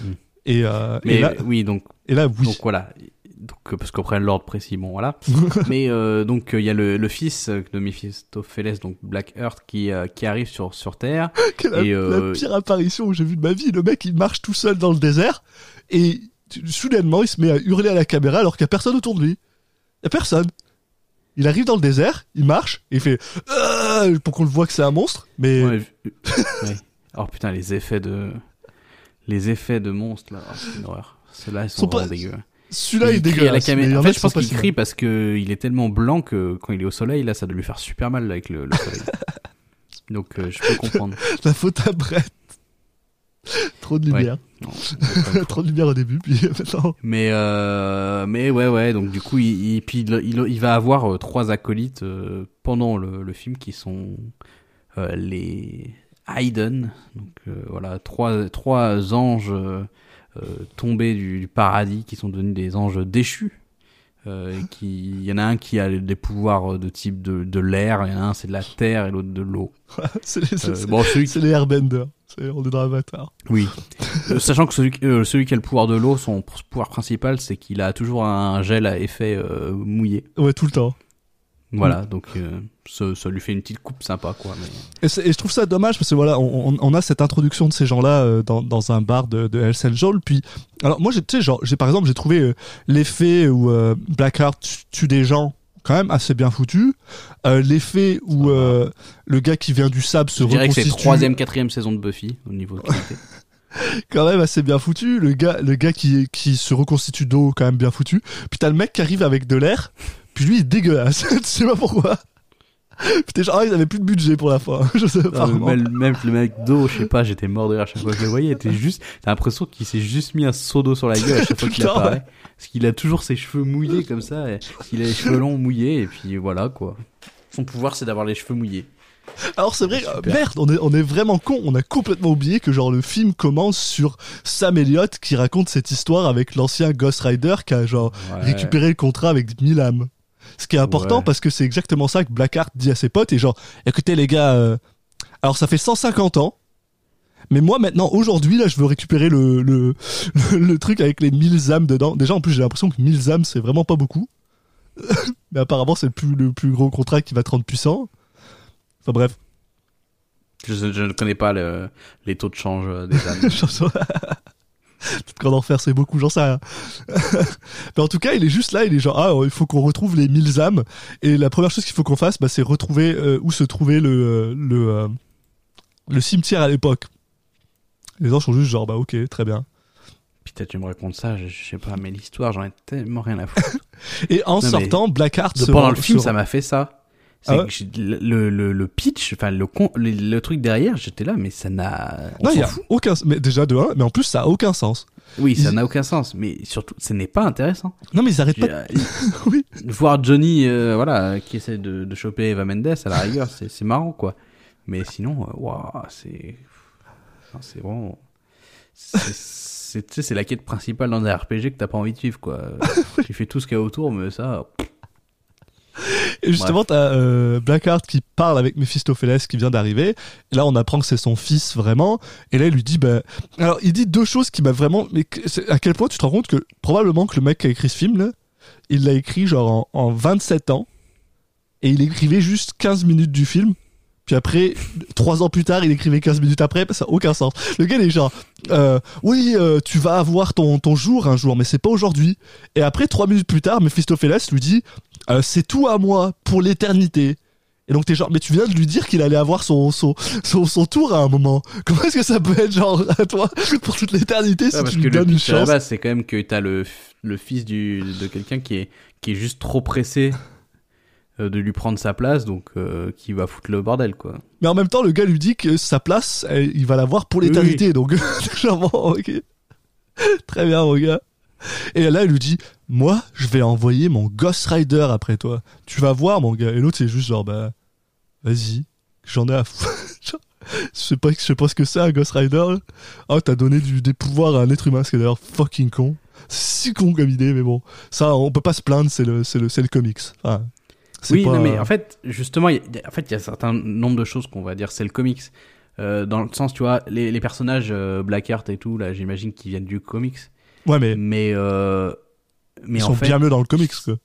Mm. Et, Mais et là, oui, donc et là, oui. Donc voilà. Donc, euh, parce qu'après l'ordre précis, bon voilà. Mais euh, donc il y a le, le fils de Mephistopheles, donc Black Earth, qui, euh, qui arrive sur, sur Terre. La, Et, euh, la pire apparition que j'ai vue de ma vie. Le mec, il marche tout seul dans le désert et soudainement, il se met à hurler à la caméra alors qu'il y a personne autour de lui. Il y a personne. Il arrive dans le désert, il marche et il fait pour qu'on le voit que c'est un monstre. Mais Ouais, ouais. Oh putain, les effets de les effets de monstres là, oh, c'est une horreur. Ceux-là ils sont, Sont pas- vraiment dégueux. celui-là, il, est dégueulasse. y En a fait, je pense qu'il crie parce que il est tellement blanc que quand il est au soleil, là, ça doit lui faire super mal avec le, le soleil. Donc euh, je peux comprendre. La faute à Brett. Trop de lumière. Non. Trop de lumière au début, puis maintenant. Mais euh, mais ouais ouais donc du coup il, il puis il, il- il va avoir euh, trois acolytes euh, pendant le, le film qui sont euh, les Haydn donc euh, voilà trois trois anges tombés du, du paradis qui sont devenus des anges déchus euh, et qui il y en a un qui a des pouvoirs de type de, de l'air il y en a un c'est de la terre et l'autre de l'eau c'est les, Euh, bon celui qui- c'est les Airbenders. C'est- On est dans Avatar. oui. Euh, sachant que celui, qui- euh, celui qui a le pouvoir de l'eau, son pouvoir principal, c'est qu'il a toujours un gel à effet euh, mouillé. Ouais, tout le temps. Voilà, donc euh, ça, ça lui fait une petite coupe sympa, quoi. Mais... Et, je trouve ça dommage parce que voilà, on, a cette introduction de ces gens-là euh, dans, dans un bar de, de Hells Angel. Puis, alors moi, tu sais, genre, j'ai par exemple, j'ai trouvé euh, l'effet où Blackheart tue- tue des gens quand même assez bien foutu. L'effet où euh, le gars qui vient du sable se Je dirais que c'est reconstitue troisième, quatrième saison de Buffy au niveau de qualité. quand même assez bien foutu. Le gars, le gars qui, qui se reconstitue d'eau quand même bien foutu. Puis t'as le mec qui arrive avec de l'air. Puis lui, il est dégueulasse. tu sais pas pourquoi. Putain, genre, ils avaient plus de budget pour la fin. Je sais pas. Non, même, même le mec d'eau, je sais pas, j'étais mort de rire à chaque fois que je le voyais. il était juste, t'as l'impression qu'il s'est juste mis un seau d'eau sur la gueule à chaque fois qu'il apparaît. Parce qu'il a toujours ses cheveux mouillés comme ça. et il a les cheveux longs mouillés et puis voilà quoi. Son pouvoir c'est d'avoir les cheveux mouillés. Alors c'est vrai, Super. euh, merde, on est, on est vraiment con. On a complètement oublié que genre le film commence sur Sam Elliott qui raconte cette histoire avec l'ancien Ghost Rider qui a genre Ouais. récupéré le contrat avec Milam. Ce qui est important Ouais. parce que c'est exactement ça que Blackheart dit à ses potes et genre, écoutez les gars, euh, alors ça fait 150 ans. Mais moi maintenant, aujourd'hui, là, je veux récupérer le, le, le, le truc avec les 1000 âmes dedans. Déjà, en plus, j'ai l'impression que 1000 âmes, c'est vraiment pas beaucoup. Mais apparemment, c'est le plus, le plus gros contrat qui va te rendre puissant. Enfin bref. Je, je ne connais pas le- les taux de change euh, des âmes. Peut-être qu'en enfer c'est beaucoup, j'en sais rien. Mais en tout cas, il est juste là, il est genre, ah, il faut qu'on retrouve les 1000 âmes. Et la première chose qu'il faut qu'on fasse, bah, c'est retrouver euh, où se trouvait le, euh, le, euh, le cimetière à l'époque. Les gens sont juste genre, bah ok, très bien. Putain, tu me racontes ça, je, je sais pas, mais l'histoire, j'en ai tellement rien à foutre. Et en mais- sortant, Blackheart se Pendant le film, se ça m'a fait ça. Ah ouais que j'ai- le, le, le pitch, enfin le, con- le, le truc derrière, j'étais là, mais ça n'a. on Non, il y a fout. aucun, mais déjà de un, mais en plus ça a aucun sens. Oui, ça n'a aucun sens, mais surtout, ce n'est pas intéressant. Non, mais ils arrêtent pas. euh, Oui. Voir Johnny, euh, voilà, qui essaie de, de choper Eva Mendes à la rigueur, c'est marrant, quoi. Mais sinon, waouh, c'est. C'est vraiment. c'est- C'est tu sais, c'est la quête principale dans un RPG que t'as pas envie de suivre, quoi. tu fais tout ce qu'il y a autour, mais ça. Et justement, t'as euh, Blackheart qui parle avec Mephistopheles qui vient d'arriver. Et là, on apprend que c'est son fils vraiment. Et là, il lui dit, bah... alors, il dit deux choses qui m'a vraiment. Mais à quel point tu te rends compte que probablement que le mec qui a écrit ce film, il l'a écrit genre en, en 27 ans. Et il écrivait juste 15 minutes du film. Puis après, trois ans plus tard, il écrivait 15 minutes après, ça n'a aucun sens. Le gars, il est genre, euh, oui, euh, tu vas avoir ton, ton jour un jour, mais c'est pas aujourd'hui. Et après, trois minutes plus tard, Mephistopheles lui dit, euh, c'est tout à moi, pour l'éternité. Et donc t'es genre, mais tu viens de lui dire qu'il allait avoir son, son, son, son tour à un moment. Comment est-ce que ça peut être genre à toi pour toute l'éternité si tu lui donnes une chance? c'est quand même que t'as le, le fils du, de quelqu'un qui est, qui est juste trop pressé euh, de lui prendre sa place, donc euh, qui va foutre le bordel, quoi. Mais en même temps, le gars lui dit que sa place, elle- il va l'avoir pour Oui, l'éternité. Donc, genre, ok. Très bien, mon gars. Et là, il lui dit, moi, je vais envoyer mon Ghost Rider après toi. Tu vas voir, mon gars. Et l'autre, c'est juste genre, bah, vas-y, j'en ai à foutre. Je sais pas, je sais pas ce que c'est un Ghost Rider. Oh, t'as donné du, des pouvoirs à un être humain, ce qui est d'ailleurs fucking con. C'est si con comme idée, mais bon. Ça, on peut pas se plaindre, c'est le, c'est le, c'est le comics. Enfin, Oui, pas- non, mais en fait, justement, il y a- en fait, il y a un certain nombre de choses qu'on va dire, c'est le comics. Euh, dans le sens, tu vois, les, les personnages euh, Blackheart et tout, là, j'imagine qu'ils viennent du comics. Ouais, mais Mais, euh, mais ils en sont fait, bien mieux dans le comics, quoi.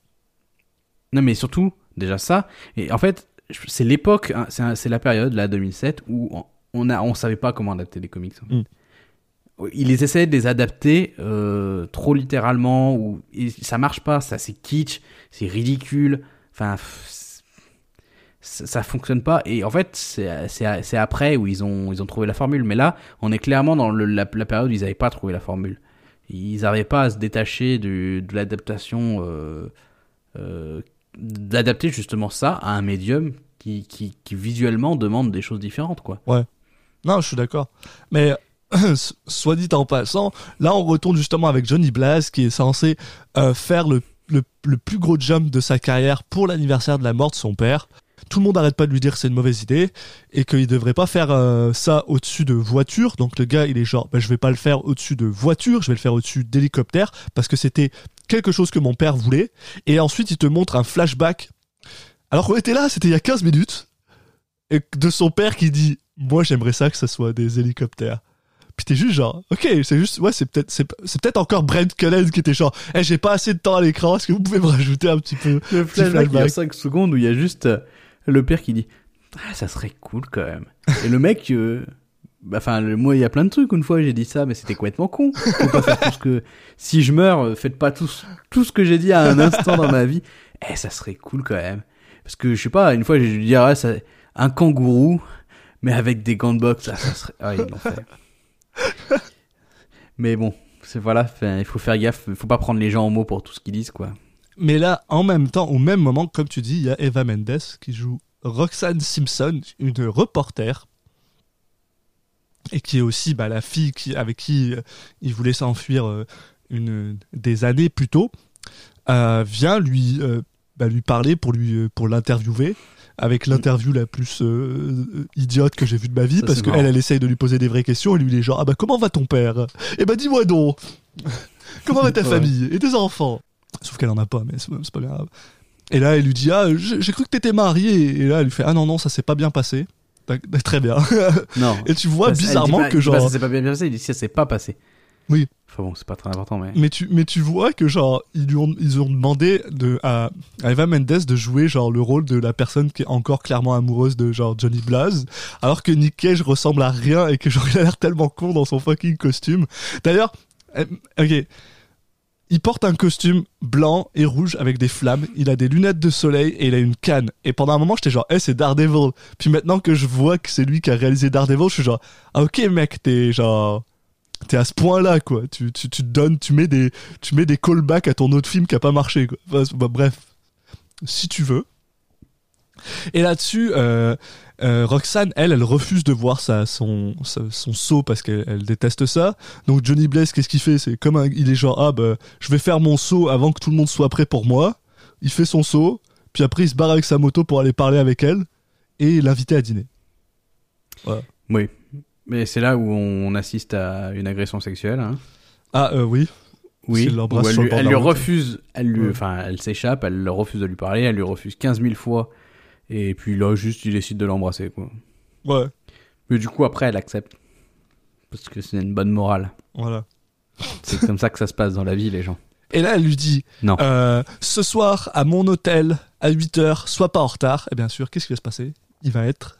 Non, mais surtout, déjà ça. Et en fait, c'est l'époque, hein, c'est la période, là, 2007, où on- a, on savait pas comment adapter les comics. en fait. Mm. Ils essayaient de les adapter euh, trop littéralement, ou et ça marche pas, ça c'est kitsch, c'est ridicule. Enfin, ça, ça fonctionne pas. Et en fait, c'est après où ils ont, ils ont trouvé la formule. Mais là, on est clairement dans le- la, la période où ils n'avaient pas trouvé la formule. Ils n'arrivaient pas à se détacher de l'adaptation, euh, euh, d'adapter justement ça à un médium qui, qui, qui visuellement demande des choses différentes, quoi. Non, je suis d'accord. Mais soit dit en passant, là on retourne justement avec Johnny Blaze qui est censé euh, faire le, le, le plus gros jump de sa carrière pour l'anniversaire de la mort de son père. Tout le monde n'arrête pas de lui dire que c'est une mauvaise idée et qu'il devrait pas faire euh, ça au-dessus de voiture. Donc le gars, il est genre, bah, je vais pas le faire au-dessus de voiture, je vais le faire au-dessus d'hélicoptère parce que c'était quelque chose que mon père voulait. Et ensuite, il te montre un flashback. Alors qu'on était là, c'était il y a 15 minutes, et de son père qui dit, moi j'aimerais ça que ça soit des hélicoptères. Puis t'es juste genre, ok, c'est juste, ouais, c'est peut-être, c'est, peut-être encore Brent Cullen qui était genre, eh, j'ai pas assez de temps à l'écran, est-ce que vous pouvez me rajouter un petit peu Le Petit flashback, il y a flashback? 5 secondes où il y a juste euh, le père qui dit Ah, ça serait cool quand même. Et le mec, euh, bah, enfin, moi, il y a plein de trucs. Une fois, j'ai dit ça, mais c'était complètement con. Faut pas faire tout ce que. Si je meurs, euh, faites pas tout, ce- tout ce que j'ai dit à un instant dans ma vie. Eh, ça serait cool quand même. Parce que, je sais pas, une fois, j'ai dû dire ah, ça... un kangourou, mais avec des gants de boxe. Ah, ça serait. Ah, ils l'ont fait. mais bon, c'est voilà, il faut faire gaffe. Il faut pas prendre les gens en mots pour tout ce qu'ils disent, quoi. Mais là, en même temps, au même moment, comme tu dis, il y a Eva Mendes qui joue Roxanne Simpson, une reporter, et qui est aussi bah, la fille qui, avec qui euh, il voulait s'enfuir euh, une, des années plus tôt, euh, vient lui, bah, lui parler pour, lui, pour l'interviewer avec l'interview la plus euh, idiote que j'ai vue de ma vie Ça, parce qu'elle elle essaye de lui poser des vraies questions et lui il est genre ah bah comment va ton père? Eh bah dis-moi donc. Comment va ta Ouais. famille et tes enfants? Sauf qu'elle en a pas mais c'est pas grave et là elle lui dit ah j'ai cru que t'étais marié et là elle lui fait ah non non ça s'est pas bien passé Très bien. Non. Et tu vois bizarrement pas- que genre. ça s'est pas bien passé, il dit ça s'est pas passé. Oui. Enfin bon, c'est pas très important, mais. Mais tu, mais tu vois que genre ils lui ont, ils ont demandé de, à, à Eva Mendes de jouer genre le rôle de la personne qui est encore clairement amoureuse de genre Johnny Blaze, alors que Nick Cage ressemble à rien et que genre il a l'air tellement con dans son fucking costume. D'ailleurs, ok, il porte un costume blanc et rouge avec des flammes. Il a des lunettes de soleil et il a une canne. Et pendant un moment, j'étais genre, eh, c'est Daredevil. Puis maintenant que je vois que c'est lui qui a réalisé Daredevil, je suis genre, ah ok mec, t'es genre t'es à ce point-là, quoi. Tu, tu, tu donnes, tu mets des, tu mets des callbacks à ton autre film qui a pas marché, quoi. Bref, si tu veux. Et là-dessus, euh, euh, Roxane, elle, elle refuse de voir sa, son, sa- son saut parce qu'elle elle déteste ça. Donc Johnny Blaze, qu'est-ce qu'il fait? C'est comme un, il est genre ah bah je vais faire mon saut avant que tout le monde soit prêt pour moi. Il fait son saut, puis après il se barre avec sa moto pour aller parler avec elle et l'inviter à dîner. Oui. Mais c'est là où on assiste à une agression sexuelle. Hein. Ah euh, oui. Oui. Elle lui, elle lui refuse, elle lui, Ouais. enfin, elle s'échappe, elle refuse de lui parler, elle lui refuse 15 000 fois. Et puis là, juste, il décide de l'embrasser, quoi. Ouais. Mais du coup, après, elle accepte. Parce que c'est une bonne morale. Voilà. C'est comme ça que ça se passe dans la vie, les gens. Et là, elle lui dit Non. euh, Ce soir, à mon hôtel, à 8h, sois pas en retard. Et bien sûr, qu'est-ce qui va se passer? Il va être.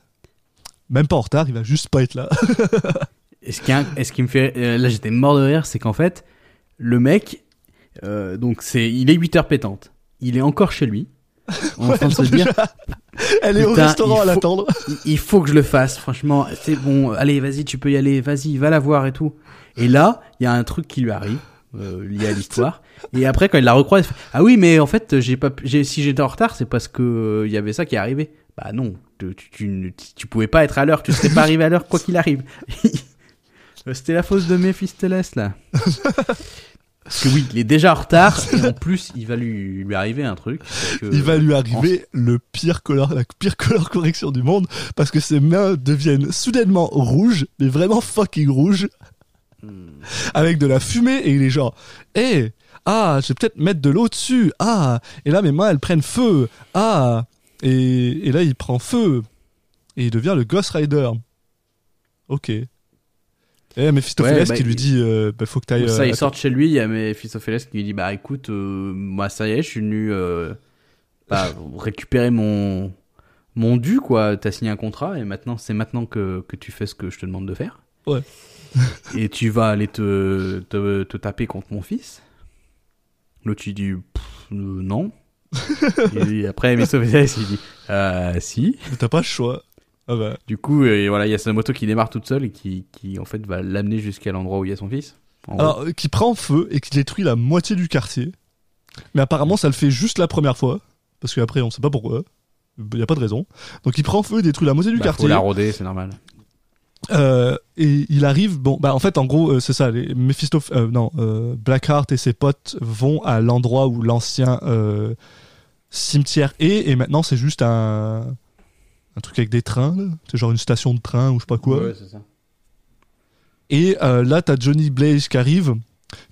Même pas en retard, il va juste pas être là. Et ce qui, est- et ce qui me fait. euh, là, j'étais mort de rire, c'est qu'en fait, le mec. euh, donc, c'est, il est 8 heures pétantes. Il est encore chez lui. En train de se dire. elle est au restaurant à l'attendre. il- faut que je le fasse, franchement. C'est bon, allez, vas-y, tu peux y aller, vas-y, va la voir et tout. Et là, il y a un truc qui lui arrive, euh, lié à l'histoire. Et après, quand il la recroise, il fait, ah oui, mais en fait, j'ai pas, j'ai, si j'étais en retard, c'est parce que euh, y avait ça qui est arrivé. Bah non, tu, tu, tu, tu pouvais pas être à l'heure, tu serais pas arrivé à l'heure quoi qu'il arrive. C'était la fausse de Méphistophélès là. Parce que oui, il est déjà en retard et en plus, il va lui, lui arriver un truc. que- Il va lui arriver le pire color, la pire color correction du monde parce que ses mains deviennent soudainement rouges, mais vraiment fucking rouges, avec de la fumée et il est genre, hé, ah, je vais peut-être mettre de l'eau dessus, ah, et là mes mains elles prennent feu, ah, et, et là il prend feu et il devient le Ghost Rider. Ok. Et Mephistopheles Ouais, bah, qui lui dit, euh, bah, faut que t'ailles. Ça, euh, il sort de chez lui, il y a Mephistopheles qui lui dit Bah écoute, euh, moi ça y est, je suis venu euh, bah, récupérer mon, mon dû, quoi. T'as signé un contrat et maintenant, c'est maintenant que, que tu fais ce que je te demande de faire. Ouais. et tu vas aller te, te, te taper contre mon fils. L'autre, il dit Pff, Non. et après, Mephistopheles, il dit Euh, si. T'as pas le choix. Ah bah. Du coup, euh, voilà, il y a sa moto qui démarre toute seule et qui, qui en fait, va l'amener jusqu'à l'endroit où il y a son fils. Gros. Alors, euh, qui prend feu et qui détruit la moitié du quartier. Mais apparemment, ça le fait juste la première fois. Parce qu'après, on sait pas pourquoi. Il n'y a pas de raison. Donc, il prend feu et détruit la moitié du Bah, quartier. faut la rôder, c'est normal. Euh, et il arrive, bon, bah en fait, en gros, euh, c'est ça. Les euh, non, Blackheart et ses potes vont à l'endroit où l'ancien cimetière est, et maintenant c'est juste un un truc avec des trains, là. c'est genre une station de train ou je sais pas quoi. Ouais, c'est ça. Et euh, là, t'as Johnny Blaze qui arrive,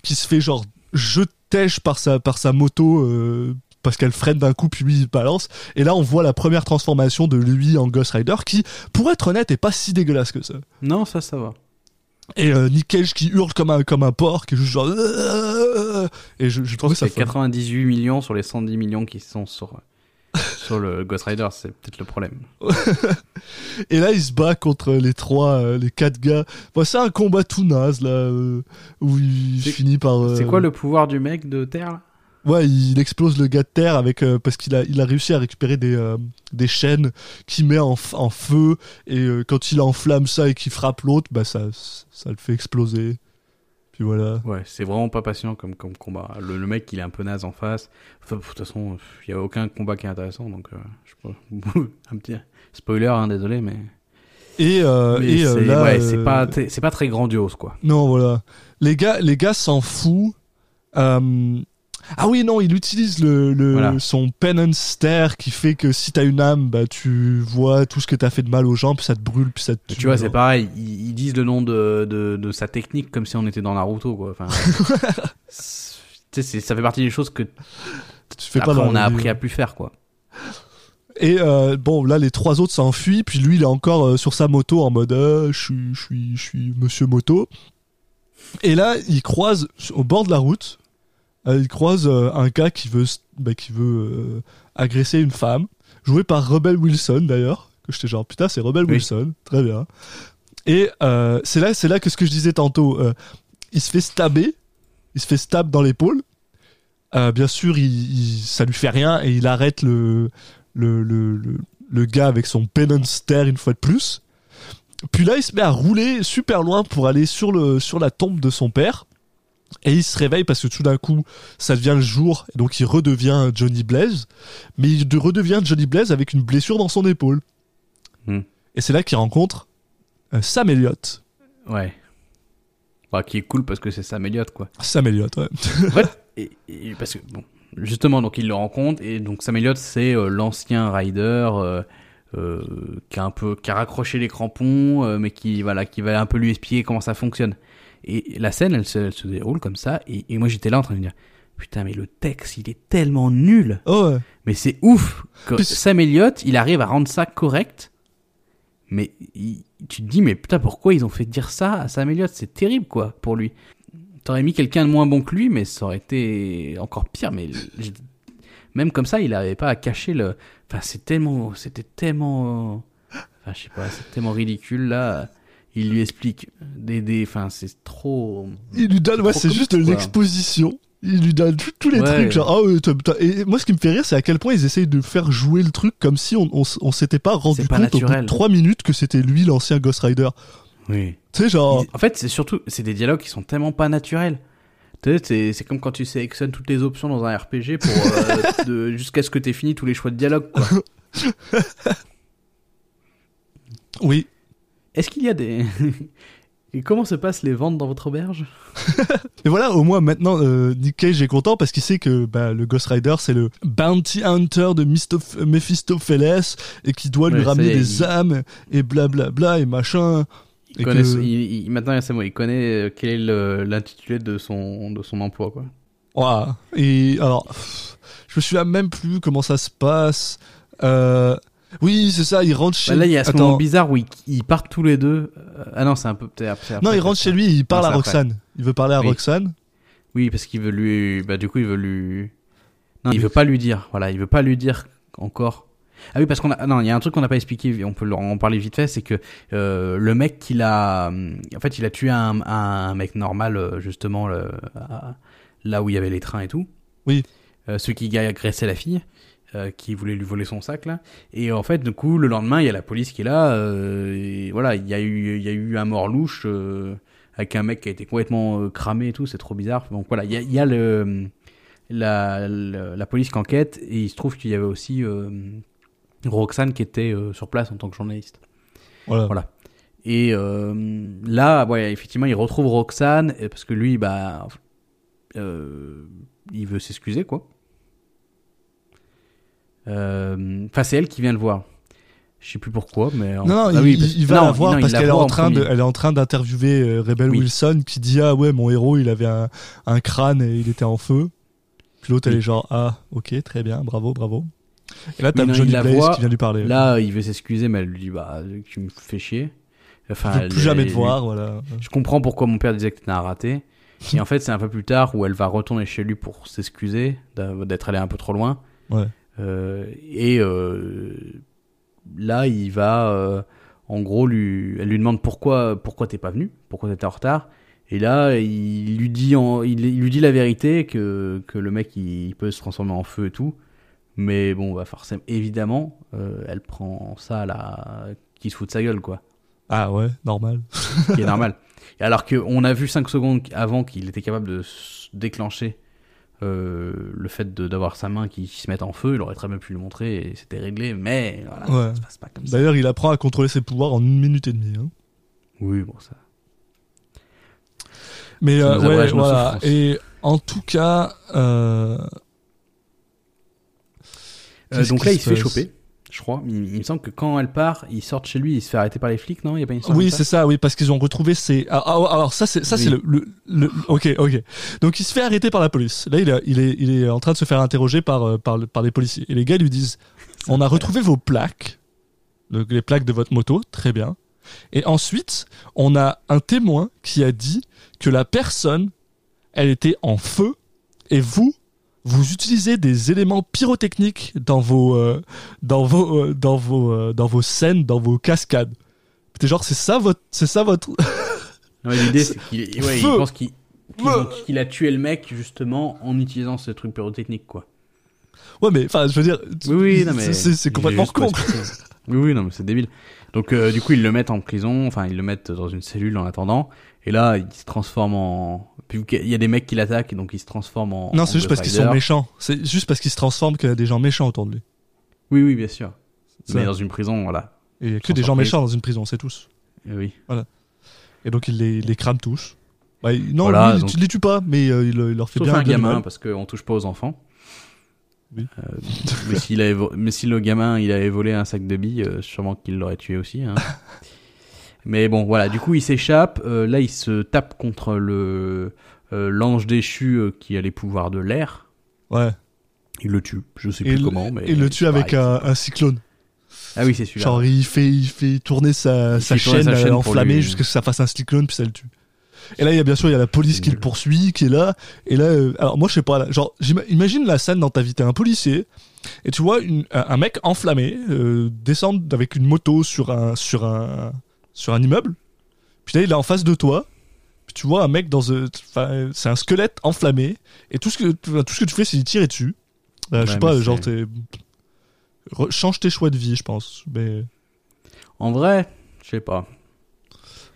qui se fait genre jetèche par sa, par sa moto euh, parce qu'elle freine d'un coup, puis lui il balance. Et là, on voit la première transformation de lui en Ghost Rider, qui, pour être honnête, est pas si dégueulasse que ça. Non, ça, ça va. Et euh, Nick Cage qui hurle comme un, comme un porc, qui est juste genre. Et je, je trouve ça C'est fun. 98 millions sur les 110 millions qui sont sur, sur le Ghost Rider, c'est peut-être le problème. Et là, il se bat contre les trois, euh, les quatre gars. Bon, c'est un combat tout naze, là, euh, où il C'est- finit par. euh, C'est quoi le pouvoir du mec de Terre là? Ouais, il explose le gars de terre avec euh, parce qu'il a il a réussi à récupérer des euh, des chaînes qu'il met en, feu et euh, quand il enflamme ça et qu'il frappe l'autre, bah ça ça le fait exploser. Puis voilà. Ouais, c'est vraiment pas passionnant comme, comme combat. Le, le mec, il est un peu naze en face. Enfin, de toute façon, il y a aucun combat qui est intéressant, donc euh, je sais pas. un petit spoiler, hein, désolé, mais. Et, euh, et euh, c'est là, ouais, euh, c'est pas, t- c'est pas très grandiose, quoi. Non, voilà. Les gars, les gars s'en foutent. Euh, Ah oui, non, il utilise le, le Voilà. son penance stare qui fait que si t'as une âme, bah tu vois tout ce que t'as fait de mal aux gens, puis ça te brûle, puis ça te tue. Tu vois, c'est pareil. Ils, disent le nom de, de, de sa technique comme si on était dans Naruto, quoi. Enfin, c'est- ça fait partie des choses que Tu fais après pas on a appris à plus faire, quoi. Et euh, bon, là, les trois autres s'enfuient, puis lui, il est encore euh, sur sa moto en mode euh, je suis, je suis, je suis Monsieur Moto. Et là, il croise au bord de la route, il croise euh, un gars qui veut, bah, qui veut euh, agresser une femme, joué par Rebel Wilson d'ailleurs. Que j'étais genre putain, c'est Rebel Oui. Wilson, très bien. Et euh, c'est là, c'est là que ce que je disais tantôt, euh, il se fait stabber, il se fait stab dans l'épaule. Euh, bien sûr, il, il- ça lui fait rien et il arrête le, le, le, le, le gars avec son penance stare une fois de plus. Puis là, il se met à rouler super loin pour aller sur, le, sur la tombe de son père. Et il se réveille parce que tout d'un coup, ça devient le jour. Et donc, il redevient Johnny Blaze. Mais il de- redevient Johnny Blaze avec une blessure dans son épaule. Hmm. Et c'est là qu'il rencontre euh, Sam Elliott. Ouais. Bah, qui est cool parce que c'est Sam Elliott, quoi. Sam Elliott, ouais. Fait, et, et parce que bon, justement, donc il le rencontre et donc Sam Elliott, c'est euh, l'ancien rider euh, euh, qui a un peu qui a raccroché les crampons, mais qui voilà, qui va un peu lui expliquer comment ça fonctionne. Et la scène, elle se, elle se déroule comme ça, et, et moi j'étais là en train de me dire, putain, mais le texte, il est tellement nul. Oh, ouais. Mais c'est ouf. que Sam Elliott, il arrive à rendre ça correct. Mais il- tu te dis, mais putain, pourquoi ils ont fait dire ça à Sam Elliott? C'est terrible, quoi, pour lui. T'aurais mis quelqu'un de moins bon que lui, mais ça aurait été encore pire. Mais même comme ça, il n'arrivait pas à cacher le. Enfin, c'est tellement. C'était tellement. Enfin, je sais pas, c'est tellement ridicule, là. Il lui explique des. des enfin, c'est trop. Il lui donne, ouais, c'est juste de l'exposition. Il lui donne tous les Ouais. trucs, genre, ah t'as- et moi, ce qui me fait rire, c'est à quel point ils essayent de faire jouer le truc comme si on, on, s'était pas rendu pas compte au bout de naturel. 3 minutes que c'était lui l'ancien Ghost Rider. Oui. Tu sais, genre, En fait, c'est surtout, c'est des dialogues qui sont tellement pas naturels. Tu sais, c'est, comme quand tu sélectionnes toutes les options dans un RPG pour euh, jusqu'à ce que t'aies fini tous les choix de dialogue. Quoi. oui. Est-ce qu'il y a des et comment se passent les ventes dans votre auberge? Et voilà, au moins maintenant, euh, Nick Cage est content parce qu'il sait que bah, le Ghost Rider, c'est le bounty hunter de Mistoph- Mephistopheles et qui doit lui Ouais, ramener des il- âmes et blablabla et machin. il Et connaît, que- il, il- maintenant c'est bon, il connaît euh, quel est l'intitulé de son de son emploi quoi. Voilà. Et alors, je me souviens même plus comment ça se passe. Euh, oui, c'est ça, il rentre chez Bah, là, il y a ce Attends. moment bizarre où ils, ils partent tous les deux. Euh, Ah non, c'est un peu peut-être après. Non, il rentre chez lui il parle Non, à après. Roxane. Il veut parler à Oui. Roxane. Oui, parce qu'il veut lui. Bah, du coup, il veut lui. Non, il veut pas lui dire. Voilà, il veut pas lui dire encore. Ah oui, parce qu'on a. Non, il y a un truc qu'on n'a pas expliqué. On peut en parler vite fait. C'est que euh, le mec qu'il a. En fait, il a tué un, un mec normal, euh, justement, le- là où il y avait les trains et tout. Oui. Euh, celui qui agressait la fille. Euh, qui voulait lui voler son sac là et en fait du coup le lendemain il y a la police qui est là euh, et voilà il y a eu il y a eu un mort louche euh, avec un mec qui a été complètement cramé et tout, c'est trop bizarre. Donc voilà, il y a, il y a le, la, la, la police qui enquête et il se trouve qu'il y avait aussi Roxane qui était sur place en tant que journaliste. Voilà. Voilà. Et là, ouais, effectivement, il retrouve Roxane parce que lui, bah, il veut s'excuser, quoi. Euh, Enfin, c'est elle qui vient le voir. Je sais plus pourquoi, mais Non, non, Ah il, oui, il- parce- il va non, la voir non, parce qu'elle est en train de, premier. elle est en train d'interviewer euh, Rebel Oui. Wilson qui dit ah ouais mon héros il avait un, un crâne et il était en feu. Puis l'autre elle est genre ah ok très bien bravo bravo. Et là t'as Johnny Blaze voit. qui vient lui parler. Là, il veut s'excuser, mais elle lui dit bah tu me fais chier. Enfin, je veux elle- plus jamais elle- te voir voilà. Je comprends pourquoi mon père disait que t'étais un raté. Et en fait, c'est un peu plus tard où elle va retourner chez lui pour s'excuser d'être allé un peu trop loin. Ouais. Euh, et euh, là, il va, euh, en gros, lui, elle lui demande pourquoi, pourquoi t'es pas venu, pourquoi t'étais en retard. Et là, il lui dit, en- il, il lui dit la vérité que, que le mec il, peut se transformer en feu et tout. Mais bon, bah forcément, évidemment, euh, elle prend ça à la, qui se fout de sa gueule, quoi. Ah ouais, normal. qui est normal. Alors qu'on a vu 5 secondes avant qu'il était capable de déclencher euh, le fait de- d'avoir sa main qui, qui se mette en feu, il aurait très bien pu le montrer et c'était réglé, mais voilà, Ouais. ça se passe pas comme ça. D'ailleurs, il apprend à contrôler ses pouvoirs en une minute et demie. hein. Oui, bon, ça. Mais Ça euh, ouais, voilà. Et en tout cas, euh... Donc là, il se fait choper, je crois. Il, il me semble que quand elle part, il sort de chez lui, il se fait arrêter par les flics, non? Il y a pas une histoire Oui, c'est ça, oui, parce qu'ils ont retrouvé ses. Ah, ah, alors ça, c'est ça, c'est le, le, le- Ok, ok. Donc il se fait arrêter par la police. Là, il est, il est, il est en train de se faire interroger par, euh, par, le- par les policiers. Et les gars lui disent On a retrouvé vos plaques, donc les plaques de votre moto, très bien. Et ensuite, on a un témoin qui a dit que la personne, elle était en feu, et vous, vous utilisez des éléments pyrotechniques dans vos, euh, dans vos, euh, dans vos, euh, dans vos scènes, dans vos cascades. T'es genre, c'est ça votre, c'est ça votre. Non, L'idée, c'est qu'il ouais, il Feu. pense qu'il a tué le mec justement en utilisant ce truc pyrotechnique, quoi. Ouais, mais enfin, je veux dire, Oui, oui, non, mais. c'est- c'est c'est complètement con. Oui, oui, non, mais c'est débile. Donc, du coup, ils le mettent en prison, enfin, ils le mettent dans une cellule en attendant. Et là, il se transforme en. Puis il y a des mecs qui l'attaquent, donc il se transforme en. Non, c'est juste parce qu'ils sont méchants. C'est juste parce qu'ils se transforment qu'il y a des gens méchants autour de lui. Oui, oui, bien sûr. Mais dans une prison, voilà. Et il y a que des gens méchants dans une prison, c'est tous. Et oui. Et donc il les, les crame tous. Bah, il- non, Voilà, lui, donc- il les tue pas, mais euh, il, il leur fait Sauf bien un gamin, parce qu'on touche pas aux enfants. Oui. Euh, mais, avait vo- mais si le gamin il avait volé un sac de billes, euh, sûrement qu'il l'aurait tué aussi. Hein. mais bon, voilà. Du coup, il s'échappe. Euh, là, il se tape contre le euh, l'ange déchu euh, qui a les pouvoirs de l'air. Ouais. Il le tue. Je sais Et plus comment, mais il le tue avec un, un cyclone. Ah oui, c'est celui-là. Genre il fait, il fait tourner sa, Il sa fait tourner chaîne, sa chaîne pour enflammée lui- jusqu'à ce que ça fasse un cyclone puis ça le tue. Et là il y a bien sûr il y a la police qui le poursuit, qui est là. Et là, euh, alors moi je sais pas, là, genre imagine la scène dans ta vie, t'es un policier et tu vois une- un mec enflammé euh, descendre avec une moto sur un sur un sur un immeuble. Puis là il est en face de toi. Puis tu vois un mec dans un- enfin, c'est un squelette enflammé et tout ce que tout ce que tu fais c'est tirer dessus. Euh, je sais Ouais, pas, genre t'es Re- change tes choix de vie, je pense. Mais En vrai, je sais pas.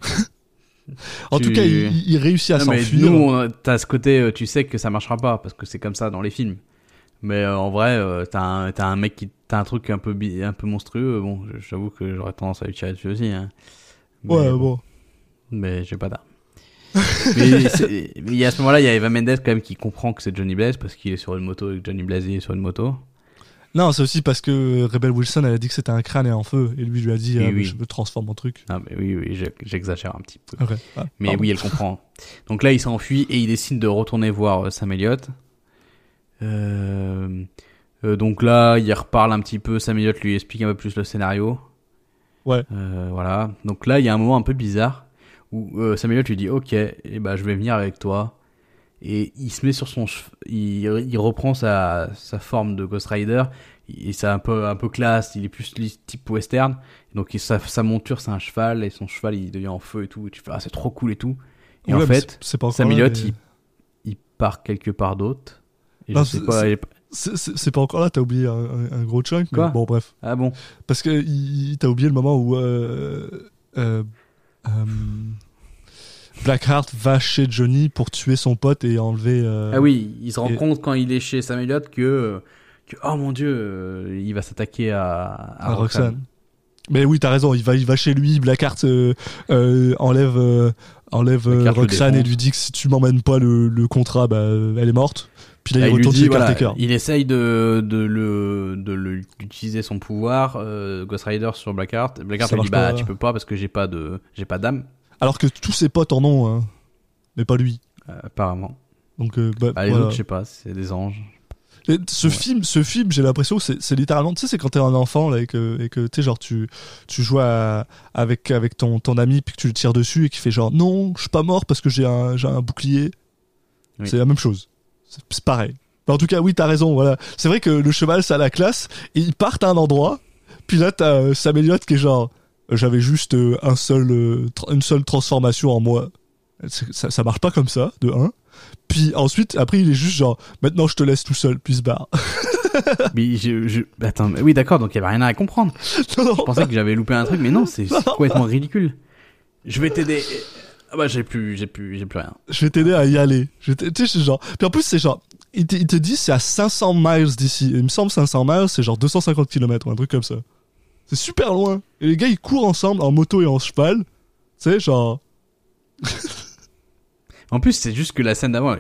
en Tu- tout cas, il, il réussit à s'enfuir. nous, t'as ce côté, euh, tu sais que ça marchera pas parce que c'est comme ça dans les films. Mais euh, en vrai, euh, t'as un, un mec qui, t'as un truc un peu, un peu monstrueux. Bon, j'avoue que j'aurais tendance à lui tirer dessus aussi. Hein. Mais Ouais, bon. Mais j'ai pas d'arme. mais à ce moment-là, il y a Eva Mendes quand même qui comprend que c'est Johnny Blaze parce qu'il est sur une moto et que Johnny Blaze est sur une moto. Non, c'est aussi parce que Rebel Wilson, elle a dit que c'était un crâne et en feu. Et lui, lui a dit, Oui, ah, oui. je me transforme en truc. Ah, mais oui, oui, j'exagère un petit peu. Ah, Mais pardon. oui, elle comprend. Donc là, il s'enfuit et il décide de retourner voir euh, Sam Elliott. Euh, euh, donc là, il reparle un petit peu. Sam Elliott lui explique un peu plus le scénario. Ouais. Euh, voilà. Donc là, il y a un moment un peu bizarre où euh, Sam Elliott lui dit Ok, eh ben, je vais venir avec toi. Et il se met sur son. Il, il reprend sa, sa forme de Ghost Rider. Et c'est un peu, un peu classe. Il est plus type western. Donc sa, sa monture, c'est un cheval. Et son cheval, il devient en feu et tout. Et tu fais Ah, c'est trop cool et tout. Et Ouais, en fait, Sam Elliott, mais- il, il part quelque part d'autre. Et Non, je sais pas. il c'est pas encore là, t'as oublié un, un- un gros chunk. mais bon, bref. Ah bon? Parce que t'as oublié le moment où euh, euh, euh, Blackheart va chez Johnny pour tuer son pote et enlever. Ah oui, il se rend et- compte quand il est chez Sam Elliott que, que oh mon dieu, il va s'attaquer à, à, à Roxanne. Roxanne. Mais oui, t'as raison. Il va, il va chez lui. Blackheart euh, euh, enlève, euh, enlève Roxanne et lui dit que si tu m'emmènes pas le, le contrat, bah, elle est morte. Puis là, Là, il il retourne dit, voilà, il essaye de, de, le, de le- d'utiliser son pouvoir, euh, Ghost Rider sur Blackheart. Blackheart lui dit, marche bah pas. tu peux pas parce que j'ai pas de, j'ai pas d'âme, Alors que tous ses potes en ont, hein. mais pas lui. euh, apparemment. Donc, euh, bah, Bah, les voilà. autres, je sais pas, c'est des anges. Et ce Ouais. film, ce film, j'ai l'impression que c'est c'est littéralement, tu sais, c'est quand t'es un enfant là et que, et que tu genre tu, tu joues à- avec avec ton ton ami puis que tu le tires dessus et qui fait genre non, je suis pas mort parce que j'ai un j'ai un bouclier. Oui. C'est la même chose. C'est pareil. Mais en tout cas, oui, t'as raison. Voilà, c'est vrai que le cheval, ça a la classe et ils partent à un endroit. Puis là, t'as euh, Sam Elliott qui est genre, j'avais juste euh, un seul, euh, une seule transformation en moi. Ça, ça marche pas comme ça, de un. Puis ensuite, après, il est juste genre, maintenant je te laisse tout seul, puis il se barre. mais je, je... Attends, mais oui, d'accord, donc il y avait rien à comprendre. Non, non. Je pensais que j'avais loupé un truc, mais non, c'est complètement ridicule. Je vais t'aider. Ah bah j'ai plus, j'ai plus, j'ai plus rien. Je vais t'aider à y aller. Tu sais, c'est genre. Puis en plus, c'est genre. Il te, il te dit c'est à 500 miles d'ici. Il me semble 500 miles, c'est genre 250 km ou un truc comme ça. C'est super loin. Et les gars, ils courent ensemble en moto et en cheval. Tu sais, genre. En plus, c'est juste que la scène d'avant,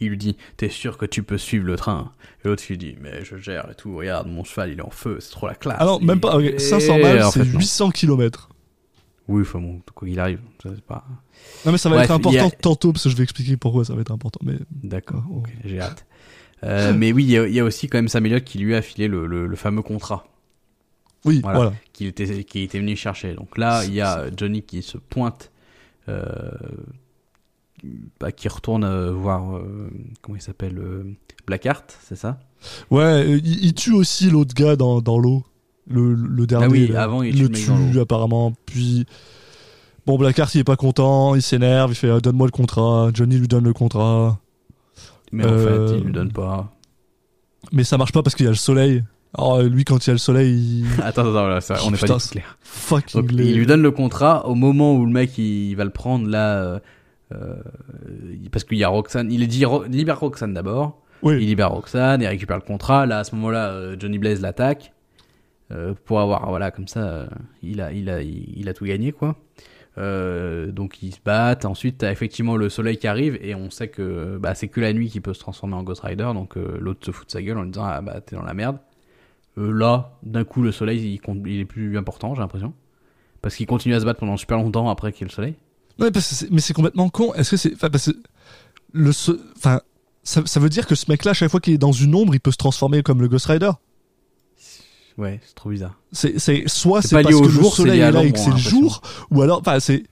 il lui dit T'es sûr que tu peux suivre le train? Et l'autre, il lui dit Mais je gère et tout, regarde, mon cheval, il est en feu, c'est trop la classe. Ah non, même pas. ok, Et- 500 miles, c'est fait, non. 800 km. Oui, enfin bon, quoi qu'il arrive, ça c'est pas. Non, mais ça va Bref, être important a- tantôt parce que je vais expliquer pourquoi ça va être important. Mais D'accord, Oh. ok, j'ai hâte. Euh, mais oui, il y, a- il y a aussi quand même Sam Elliott qui lui a filé le, le, le fameux contrat oui, Voilà. voilà. qu'il était, qu'il était venu chercher. Donc là, il y a Johnny qui se pointe, euh, bah, qui retourne euh, voir, euh, comment il s'appelle, euh, Blackheart, c'est ça? Ouais, il, il tue aussi l'autre gars dans, dans l'eau. Le, le dernier. Ah oui, là. avant, il le tue le apparemment. Puis. Bon, Blackheart, il est pas content, il s'énerve, il fait euh, Donne-moi le contrat. Johnny lui donne le contrat. Mais en Euh, fait, il lui donne pas. Mais ça marche pas parce qu'il y a le soleil. Alors, lui, quand il y a le soleil, il. Attends, attends, ça, on n'est pas du tout clair. Donc, il lui donne le contrat au moment où le mec il va le prendre là, euh, euh, parce qu'il y a Roxane. Il est dit libère Roxane d'abord. Oui. Il libère Roxane, il récupère le contrat. Là, à ce moment-là, euh, Johnny Blaze l'attaque euh, pour avoir, voilà, comme ça, euh, il a, il a, il, a tout gagné, quoi. Euh, donc ils se battent. Ensuite, t'as effectivement le soleil qui arrive et on sait que bah, c'est que la nuit qui peut se transformer en Ghost Rider. Donc euh, l'autre se fout de sa gueule en lui disant ah bah t'es dans la merde. Euh, là, d'un coup, le soleil il, compte- il est plus important, j'ai l'impression, parce qu'il continue à se battre pendant super longtemps après qu'il y ait le soleil. Ouais, mais c'est complètement con. Est-ce que c'est. Enfin. Le. Enfin. Ça, ça veut dire que ce mec-là, chaque fois qu'il est dans une ombre, il peut se transformer comme le Ghost Rider. Ouais, c'est trop bizarre. C'est, c'est soit C'est c'est pas parce lié au que le jour, c'est soleil lié à est là et que c'est a le jour, ou alors, enfin, c'est,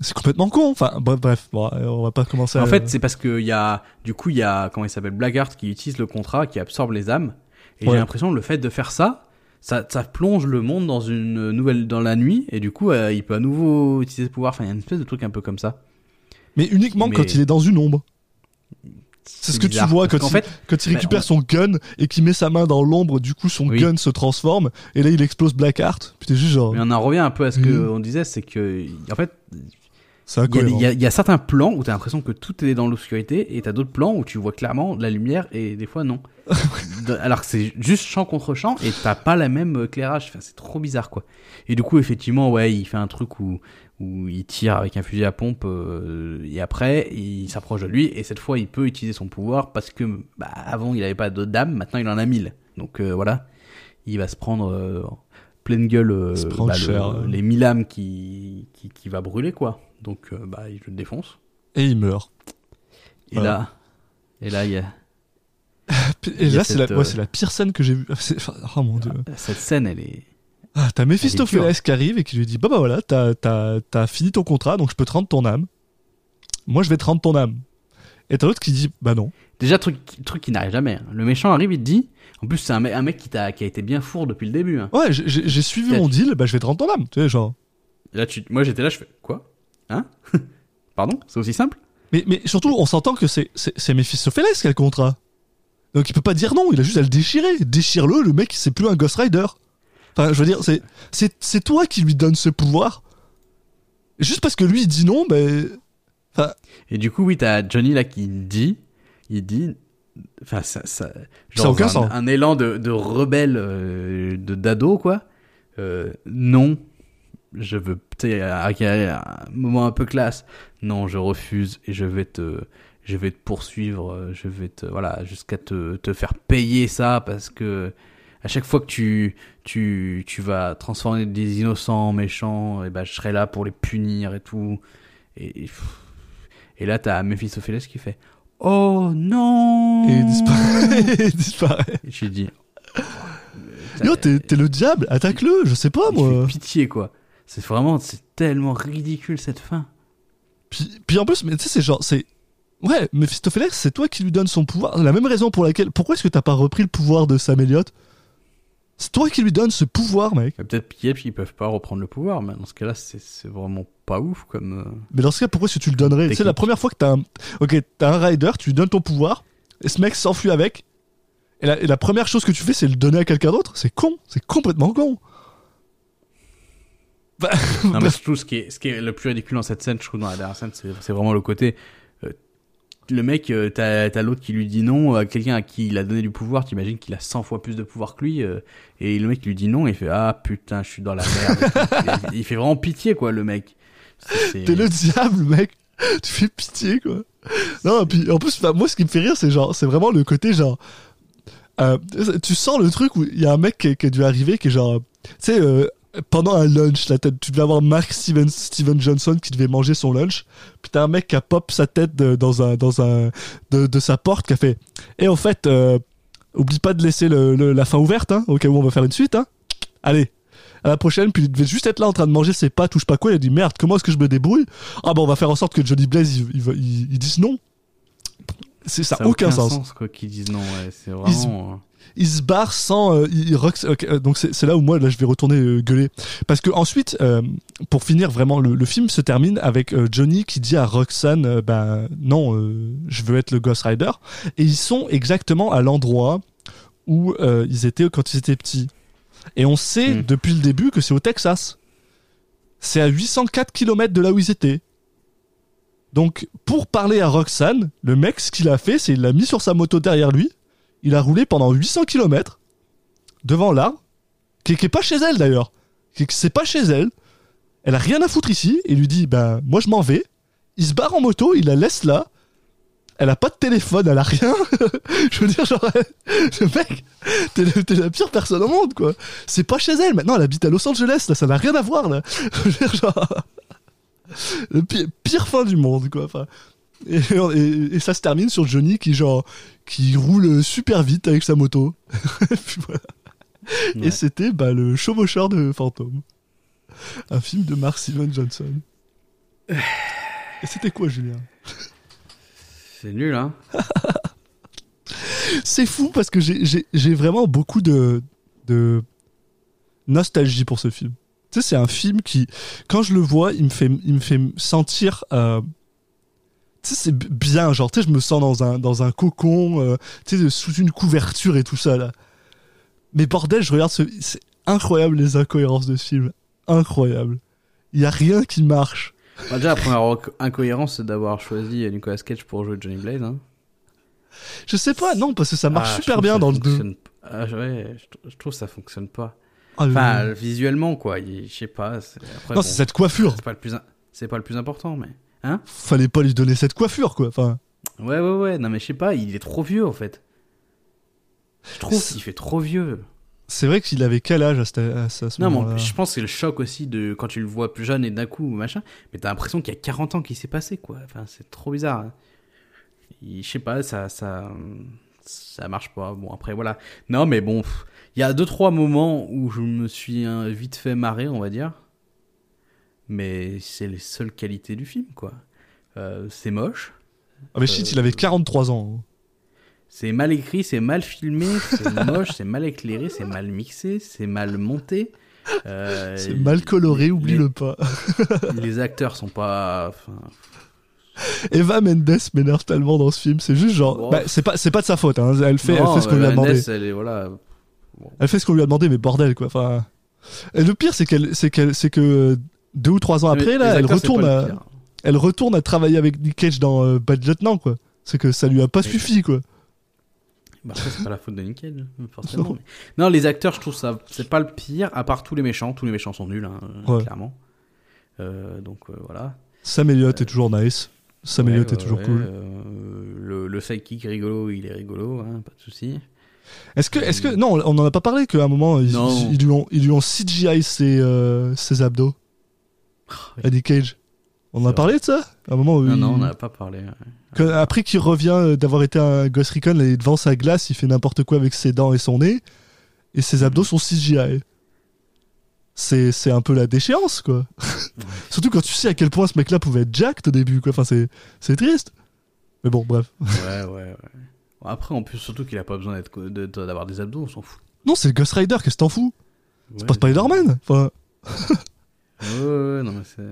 c'est complètement con. Enfin, bref, bref, bon, euh, on va pas commencer. En à- fait, c'est parce que il y a, du coup, il y a, comment il s'appelle, Blackheart qui utilise le contrat, qui absorbe les âmes. Et Ouais. j'ai l'impression que le fait de faire ça, ça, ça plonge le monde dans une nouvelle, dans la nuit, et du coup, euh, il peut à nouveau utiliser ce pouvoir. Enfin, il y a une espèce de truc un peu comme ça. mais uniquement mais- quand il est dans une ombre. C'est ce que bizarre, tu vois quand, qu'en il, fait, quand il bah, récupère on- son gun et qu'il met sa main dans l'ombre, du coup son Oui. gun se transforme et là il explose Blackheart. Puis t'es juste genre, mais on en revient un peu à ce que Mhm. on disait, c'est que, en fait, Il y, y y a certains plans où t'as l'impression que tout est dans l'obscurité et t'as d'autres plans où tu vois clairement la lumière et des fois non. Alors que c'est juste champ contre champ et t'as pas la même euh, éclairage. Enfin, c'est trop bizarre quoi. Et du coup, effectivement, ouais, il fait un truc où, où il tire avec un fusil à pompe euh, et après il s'approche de lui et cette fois il peut utiliser son pouvoir parce que bah, avant il avait pas de dame, maintenant il en a mille. Donc euh, voilà, il va se prendre euh, pleine gueule bah, le- les mille âmes qui, qui, qui va brûler quoi. Donc bah il le défonce. Et il meurt. Et Voilà. là, et là il y a Et Il y a là c'est la, ouais, la pire scène que j'ai vue. Enfin, Oh mon dieu. cette scène, elle est Ah, t'as Mephistopheles qui arrive et qui lui dit Bah bah voilà, t'as, t'as, t'as fini ton contrat donc je peux te rendre ton âme. Moi je vais te rendre ton âme. Et t'as l'autre qui dit Bah non. déjà truc truc qui n'arrive jamais. hein. Le méchant arrive, il te dit. En plus, c'est un, mec- un mec qui, t'a, qui a été bien fourre depuis le début. hein. Ouais, j'ai, suivi mon deal, bah je vais te rendre ton âme. Tu sais, genre. Là, tu, moi, j'étais là, je fais quoi? Hein? Pardon? C'est aussi simple? Mais, mais surtout, on s'entend que c'est, c'est, c'est Mephistopheles qui a le contrat. Donc il peut pas dire non, il a juste à le déchirer. Déchire-le, le mec c'est plus un Ghost Rider. Enfin, je veux dire, c'est, c'est, c'est toi qui lui donne ce pouvoir. Juste parce que lui il dit non, ben. Et du coup, oui, t'as Johnny là qui dit, il dit, enfin, ça, ça, aucun un, sens. un élan de, de rebelle, euh, de d'ado, quoi. Euh, non, je veux, tu sais, avec un un moment un peu classe. Non, je refuse et je vais te, je vais te poursuivre, euh, je vais te, voilà, jusqu'à te, te faire payer ça parce que à chaque fois que tu, tu, tu vas transformer des innocents en méchants, et ben, je serai là pour les punir et tout. Et, et, là, t'as Mephistopheles qui fait Oh non Et il disparaît. il disparaît. Et lui dis Yo, t'es, le diable, attaque-le, je sais pas moi. pitié quoi. C'est vraiment, c'est tellement ridicule cette fin. Puis, puis en plus, mais tu sais, c'est genre, c'est. Ouais, Mephistopheles, c'est toi qui lui donne son pouvoir. La même raison pour laquelle. Pourquoi est-ce que t'as pas repris le pouvoir de Sam Elliott C'est toi qui lui donne ce pouvoir, mec. Peut-être piller puis ils peuvent pas reprendre le pouvoir, mais dans ce cas-là, c'est vraiment pas ouf comme. euh, Mais dans ce cas, pourquoi est-ce que tu le donnerais? Tu sais, la première fois que t'as un. Ok, t'as un rider, tu lui donnes ton pouvoir, et ce mec s'enfuit avec, Et la, et la première chose que tu fais, c'est le donner à quelqu'un d'autre? C'est con, c'est complètement con. Bah, Non, mais surtout, ce qui, est, ce qui est le plus ridicule dans cette scène, je trouve, dans la dernière scène, c'est vraiment le côté. Euh, le mec, euh, t'as t'as l'autre qui lui dit non, à quelqu'un à qui il a donné du pouvoir, t'imagines qu'il a 100 fois plus de pouvoir que lui, euh, et le mec lui dit non, et il fait Ah putain, je suis dans la merde. il, il fait vraiment pitié, quoi, le mec. T'es le diable, mec. Tu fais pitié, quoi. Non, et puis en plus, bah, moi, ce qui me fait rire, c'est genre, c'est vraiment le côté genre. euh, tu sens le truc où il y a un mec qui, qui a dû arriver, qui est genre. Tu sais, euh, pendant un lunch, t'as- tu devais avoir Mark Steven, Steven Johnson qui devait manger son lunch. Puis t'as un mec qui a pop sa tête de- dans un, dans un, de, de sa porte, qui a fait. Et au fait, euh, oublie pas de laisser le, le- la fin ouverte, hein, au cas où on va faire une suite, hein. Allez, à la prochaine, puis il devait juste être là en train de manger ses pâtes ou je sais pas quoi. Il a dit merde, comment est-ce que je me débrouille? Ah bah on va faire en sorte que Johnny Blaze il, il, il- il dise non. C'est ça, ça a aucun, sens. quoi, qu'ils disent non, ouais, c'est vraiment. euh, Il se barre sans. euh, il, il euh, donc c'est là où moi là je vais retourner euh, gueuler. Parce que ensuite euh, pour finir vraiment le, le film se termine avec Johnny qui dit à Roxanne ben non je veux être le Ghost Rider. Et ils sont exactement à l'endroit où ils étaient quand ils étaient petits. Et on sait Mm. depuis le début que c'est au Texas. C'est à 804 km de là où ils étaient. Donc pour parler à Roxanne le mec ce qu'il a fait c'est il l'a mis sur sa moto derrière lui il a roulé pendant 800 km devant l'arbre, qui, qui est pas chez elle d'ailleurs, c'est pas chez elle. Elle a rien à foutre ici et lui dit ben moi je m'en vais. Il se barre en moto, il la laisse là. Elle a pas de téléphone, elle a rien. je veux dire genre le mec, t'es la pire personne au monde quoi. C'est pas chez elle. Maintenant elle habite à Los Angeles là, ça n'a rien à voir là. Je veux dire genre le pire, pire fin du monde quoi. Et, et- et ça se termine sur Johnny qui genre qui roule super vite avec sa moto. Et puis voilà. Ouais. Et c'était bah, le chevaucheur de fantômes. Un film de Mark Steven Johnson. Et c'était quoi Julien? C'est nul, hein. C'est fou parce que j'ai vraiment beaucoup de, de nostalgie pour ce film. Tu sais, c'est un film qui, quand je le vois, il me fait, il me fait sentir. euh, tu sais, c'est bien, genre, tu sais, je me sens dans un, dans un cocon, euh, tu sais, sous une couverture et tout ça, là. Mais bordel, je regarde ce. C'est incroyable les incohérences de ce film. Incroyable. Il y a rien qui marche. Bah, déjà, la première inco- incohérence, c'est d'avoir choisi Nicolas Cage pour jouer Johnny Blaze. Hein. Je sais pas, non, parce que ça marche Ah, super bien dans le 2. fonctionne p- Ah, ouais, je, tr- je trouve que ça fonctionne pas. Ah, Enfin, visuellement, quoi. Je sais pas. Après, non, bon, c'est cette coiffure. c'est pas le plus, in- c'est pas le plus important, mais. Hein Fallait pas lui donner cette coiffure, quoi. Enfin. Ouais, ouais, ouais. Non, mais je sais pas. Il est trop vieux, en fait. Je trouve qu'il fait trop vieux. C'est vrai qu'il avait quel âge à, ce- ce moment-là en- je pense que c'est le choc aussi de quand tu le vois plus jeune et d'un coup, machin. Mais t'as l'impression qu'il y a 40 ans qui s'est passé, quoi. Enfin, c'est trop bizarre. hein. Je sais pas, ça, ça, ça marche pas. Bon, après, voilà. Non, mais bon, il y a deux, trois moments où je me suis hein, vite fait marrer, on va dire. Mais c'est les seules qualités du film, quoi. Euh, c'est moche. Ah, mais shit, il avait 43 ans. C'est mal écrit, c'est mal filmé, c'est moche, c'est mal éclairé, c'est mal mixé, c'est mal monté. Euh, C'est mal coloré, les- oublie-le pas. les acteurs sont pas. enfin, Eva Mendes m'énerve tellement dans ce film. C'est juste genre. Oh. bah, c'est pas, c'est pas de sa faute. Hein. Elle, fait, non, elle fait ce qu'on lui a demandé. Mendes, elle est, voilà. Elle fait ce qu'on lui a demandé, mais bordel, quoi. Enfin. Et le pire, c'est qu'elle, c'est qu'elle, c'est que deux ou trois ans après, là, les elle retourne, à, elle retourne à travailler avec Nick Cage dans euh, Bad Lieutenant, quoi. C'est que ça lui a pas Mais- suffi, quoi. Bah, c'est pas la faute de Nickel, forcément. mais- Non, les acteurs, je trouve ça. C'est pas le pire, à part tous les méchants. Tous les méchants sont nuls, hein, Ouais. clairement. Euh, donc euh, voilà. Sam Elliott est toujours nice. Sam Ouais, Elliott est toujours ouais, cool. euh, le, le sidekick rigolo, il est rigolo, hein, pas de souci. Est-ce que, est-ce que, non, on en a pas parlé qu'à un moment, ils, Non. ils- ils lui ont, ils lui ont CGI ses, euh, ses abdos. À Nick Cage. On en a C'est parlé de ça? À un moment où Non, il- non, on n'a pas parlé. ouais. après qu'il revient euh, d'avoir été un Ghost Recon et devant sa glace, il fait n'importe quoi avec ses dents et son nez, et ses abdos sont CGI. C'est, c'est un peu la déchéance, quoi. Surtout quand tu sais à quel point ce mec-là pouvait être jacked au début, quoi. Enfin, c'est, c'est triste. Mais bon, bref. Ouais, ouais, ouais. Bon, Après, en plus, surtout qu'il a pas besoin de- d'avoir des abdos, on s'en fout. Non, c'est Ghost Rider, qu'est-ce que t'en fous? C'est Ouais, pas Spider-Man Enfin, Ouais, non, mais c'est.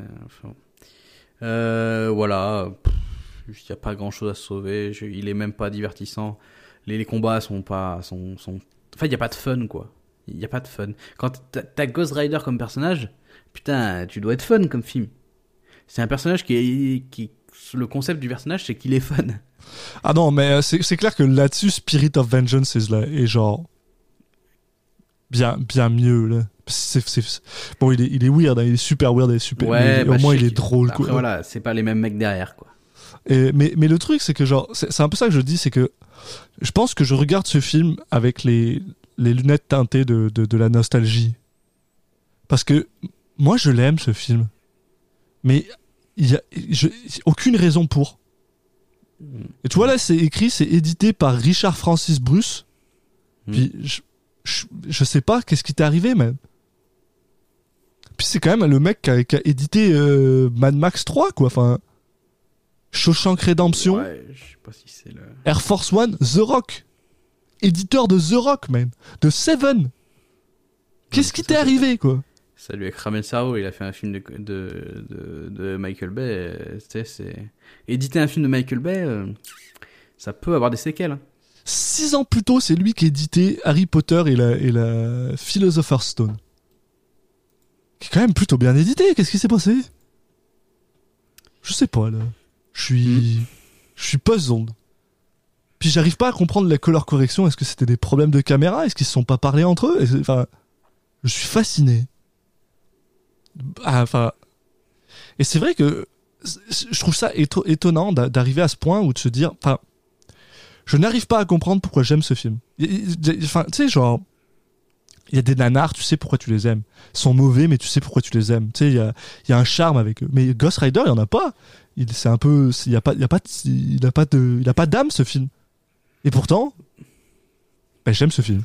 Euh, voilà. Il n'y a pas grand chose à sauver. Il est même pas divertissant. les, combats sont pas sont sont enfin il y a pas de fun quoi il y a pas de fun quand t'as- Ghost Rider comme personnage putain tu dois être fun comme film c'est un personnage qui qui le concept du personnage c'est qu'il est fun Ah non, mais euh, c'est c'est clair que là-dessus, Spirit of Vengeance est, là, est genre bien, bien mieux. Là. C'est- c'est- bon, il est, il est weird, hein, il est super weird et super. mais bah, au moins, je sais il est drôle. après quoi. voilà c'est pas les mêmes mecs derrière quoi Et- mais, mais le truc, c'est que genre, c'est c'est un peu ça que je dis, c'est que je pense que je regarde ce film avec les, les lunettes teintées de, de, de la nostalgie. Parce que moi, je l'aime, ce film. Mais il y a je- aucune raison pour. Et tu vois, là, c'est écrit, c'est édité par Richard Francis Bruce. Puis, je, je, je sais pas qu'est-ce qui t'est arrivé, même. Puis c'est quand même le mec qui a, qui a édité euh, Mad Max 3, quoi. Enfin, Shawshank Redemption, ouais je sais pas si c'est le Air Force One, The Rock. Éditeur de The Rock, même. De Seven. Qu'est-ce qui t'est arrivé, quoi? Ça lui a cramé le cerveau. Il a fait un film de, de, de, de Michael Bay. euh, c'est. Éditer un film de Michael Bay, euh, ça peut avoir des séquelles. hein. Six ans plus tôt, c'est lui qui éditait Harry Potter et la, et la Philosopher's Stone. Qui est quand même plutôt bien édité. Qu'est-ce qui s'est passé? Je sais pas, là. Je suis. Je suis puzzled. Puis j'arrive pas à comprendre la color correction. Est-ce que c'était des problèmes de caméra? Est-ce qu'ils se sont pas parlé entre eux? Enfin. Je suis fasciné. Ah, Enfin. Et c'est vrai que. Je trouve ça éto- étonnant d'a- d'arriver à ce point où de se dire. Enfin je n'arrive pas à comprendre pourquoi j'aime ce film. Enfin, tu sais, genre, il y a des nanars, tu sais pourquoi tu les aimes. Ils sont mauvais, mais tu sais pourquoi tu les aimes. Tu sais, il y a, il y a un charme avec eux. Mais Ghost Rider, il y en a pas. Il, c'est un peu, il y a pas, il a pas, de- il a pas de, il a pas d'âme ce film. Et pourtant, ben, j'aime ce film.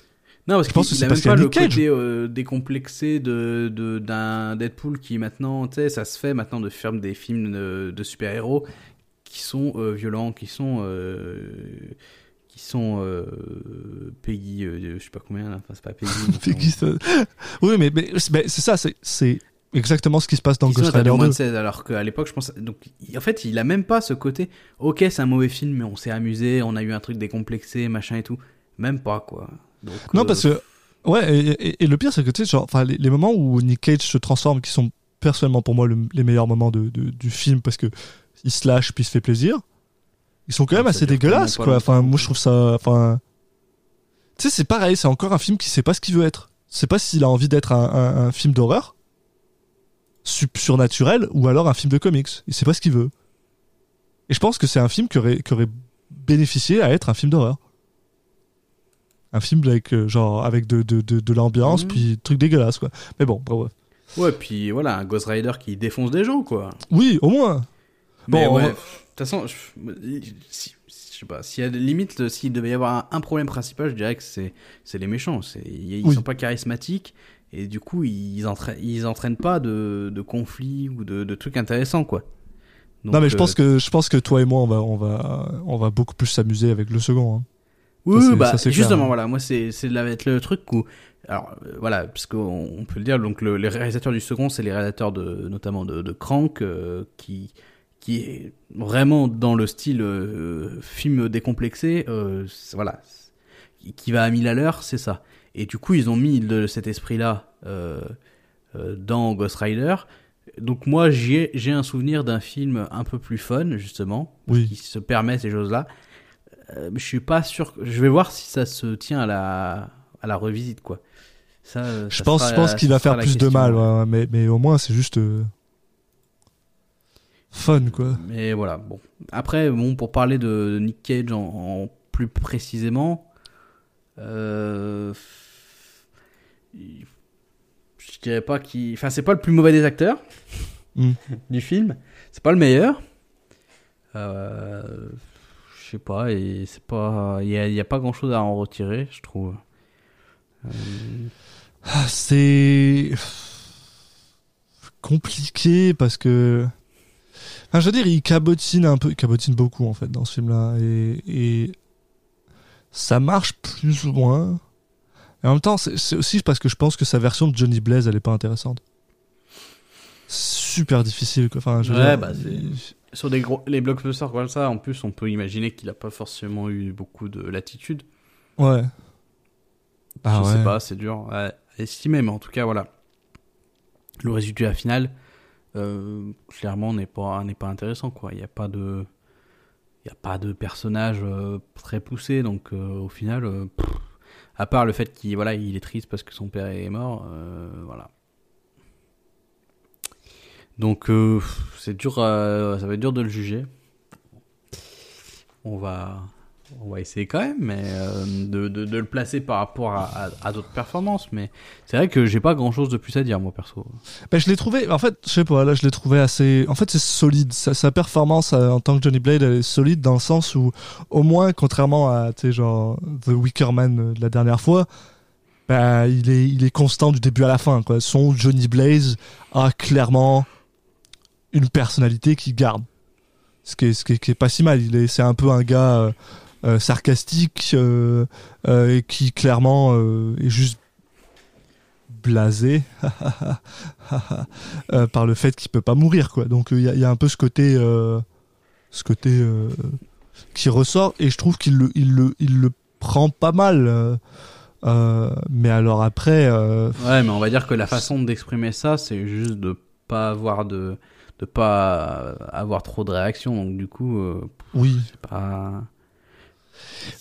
Non, parce Je pense que c'est parce qu'il y a le côté euh, décomplexé de de- d'un Deadpool qui maintenant, tu sais, ça se fait maintenant de faire des films de, de super-héros qui sont euh, violents, qui sont euh, qui sont euh, Peggy, euh, je sais pas combien là, enfin c'est pas Peggy. mais Peggy, ça- oui, mais, ben, c'est ça, c'est, exactement ce qui se passe dans Ghost Rider aux moins 2. de 16, alors qu'à l'époque, je pense. Donc, en fait, il a même pas ce côté. Ok, c'est un mauvais film, mais on s'est amusé, on a eu un truc décomplexé, machin et tout. Même pas, quoi. Donc, Non, euh, parce que. Ouais, et, et- et le pire, c'est que tu sais, genre, enfin, les, les moments où Nick Cage se transforme, qui sont personnellement pour moi le- les meilleurs moments de, de- du film, parce que il se lâche puis il se fait plaisir, ils sont quand même assez dégueulasses, quoi. Enfin, moi, je trouve ça. Enfin. Tu sais, c'est pareil, c'est encore un film qui sait pas ce qu'il veut être. C'est pas s'il a envie d'être un, un- un film d'horreur, surnaturel, ou alors un film de comics. Il sait pas ce qu'il veut. Et je pense que c'est un film qui aurait, qui aurait bénéficié à être un film d'horreur. Un film avec, euh, genre, avec de, de, de, de l'ambiance, Mhm. puis truc dégueulasse, quoi. Mais bon, bref. Ouais, puis voilà, un Ghost Rider qui défonce des gens, quoi. Oui, au moins. Mais Bon, ouais, de toute façon, je, si- je sais pas, s'il y a des limites, s'il devait y avoir un, un problème principal, je dirais que c'est c'est les méchants. C'est- Ils Oui. sont pas charismatiques et du coup, ils entraînent, ils entraînent pas de, de conflits ou de, de trucs intéressants, quoi. Donc, non, mais je euh, pense que, je pense que toi et moi, on va, on va, on va beaucoup plus s'amuser avec le second. hein. Oui, Ça, bah, ça, justement, clair. voilà, moi, c'est, c'est la- être le truc où, alors, euh, voilà, parce qu'on on peut le dire, donc, le- les réalisateurs du second, c'est les réalisateurs de, notamment de, de Crank, euh, qui, qui est vraiment dans le style euh, film décomplexé, euh, voilà, qui- va à mille à l'heure, c'est ça. Et du coup, ils ont mis de cet esprit-là euh, dans Ghost Rider. Donc moi, j'ai un souvenir d'un film un peu plus fun, justement, Oui. qui se permet ces choses-là. Je suis pas sûr. Je vais voir si ça se tient à la à la revisite, quoi. Ça, Je ça pense, sera- je pense qu'il va faire plus de mal, ouais. mais, mais au moins, c'est juste fun, quoi. Mais voilà, bon. Après, bon, pour parler de, Nick Cage en, en plus précisément, euh, je dirais pas qu'il. Enfin, c'est pas le plus mauvais des acteurs Mm. du film. C'est pas le meilleur. Euh, je sais pas, et c'est pas. Il y a, il y a pas grand chose à en retirer, je trouve. Euh, Ah, C'est compliqué parce que. Enfin, je veux dire, il cabotine un peu, il cabotine beaucoup en fait dans ce film-là et, et ça marche plus ou moins. Et en même temps, c'est aussi parce que je pense que sa version de Johnny Blaze, elle est pas intéressante. Super difficile, quoi. Enfin, je veux Ouais, dire, bah, il- sur des gros, les blockbusters comme ça, en plus, on peut imaginer qu'il a pas forcément eu beaucoup de latitude. Ouais. Ah je ouais. sais pas, c'est dur à estimer, mais en tout cas, voilà. Le résultat final, euh, clairement, n'est pas, n'est pas intéressant, quoi. Il n'y a pas de, il a pas de personnage euh, très poussé, donc euh, au final, à part le fait qu'il, voilà, il est triste parce que son père est mort, voilà. Donc, c'est dur, ça va être dur de le juger. On va, on va essayer quand même, mais euh, de, de, le placer par rapport à, d'autres performances. Mais c'est vrai que j'ai pas grand chose de plus à dire, moi perso. Ben, je l'ai trouvé, en fait, je sais pas, là, je l'ai trouvé assez. En fait, c'est solide. Sa, performance euh, en tant que Johnny Blade, elle est solide dans le sens où, au moins, contrairement à, genre, The Wicker Man euh, de la dernière fois, ben, il est, il est constant du début à la fin, quoi. Son Johnny Blaze a clairement une personnalité qui garde. Ce qui est, ce qui est, pas si mal. Il est, c'est un peu un gars euh, sarcastique euh, euh, et qui clairement est juste blasé par le fait qu'il peut pas mourir quoi donc il y, a- il y a un peu ce côté ce côté qui ressort et je trouve qu'il le il le il le prend pas mal mais alors après Ouais, mais on va dire que la façon d'exprimer ça, c'est juste de pas avoir de, de pas avoir trop de réactions. Donc du coup, euh, oui c'est pas.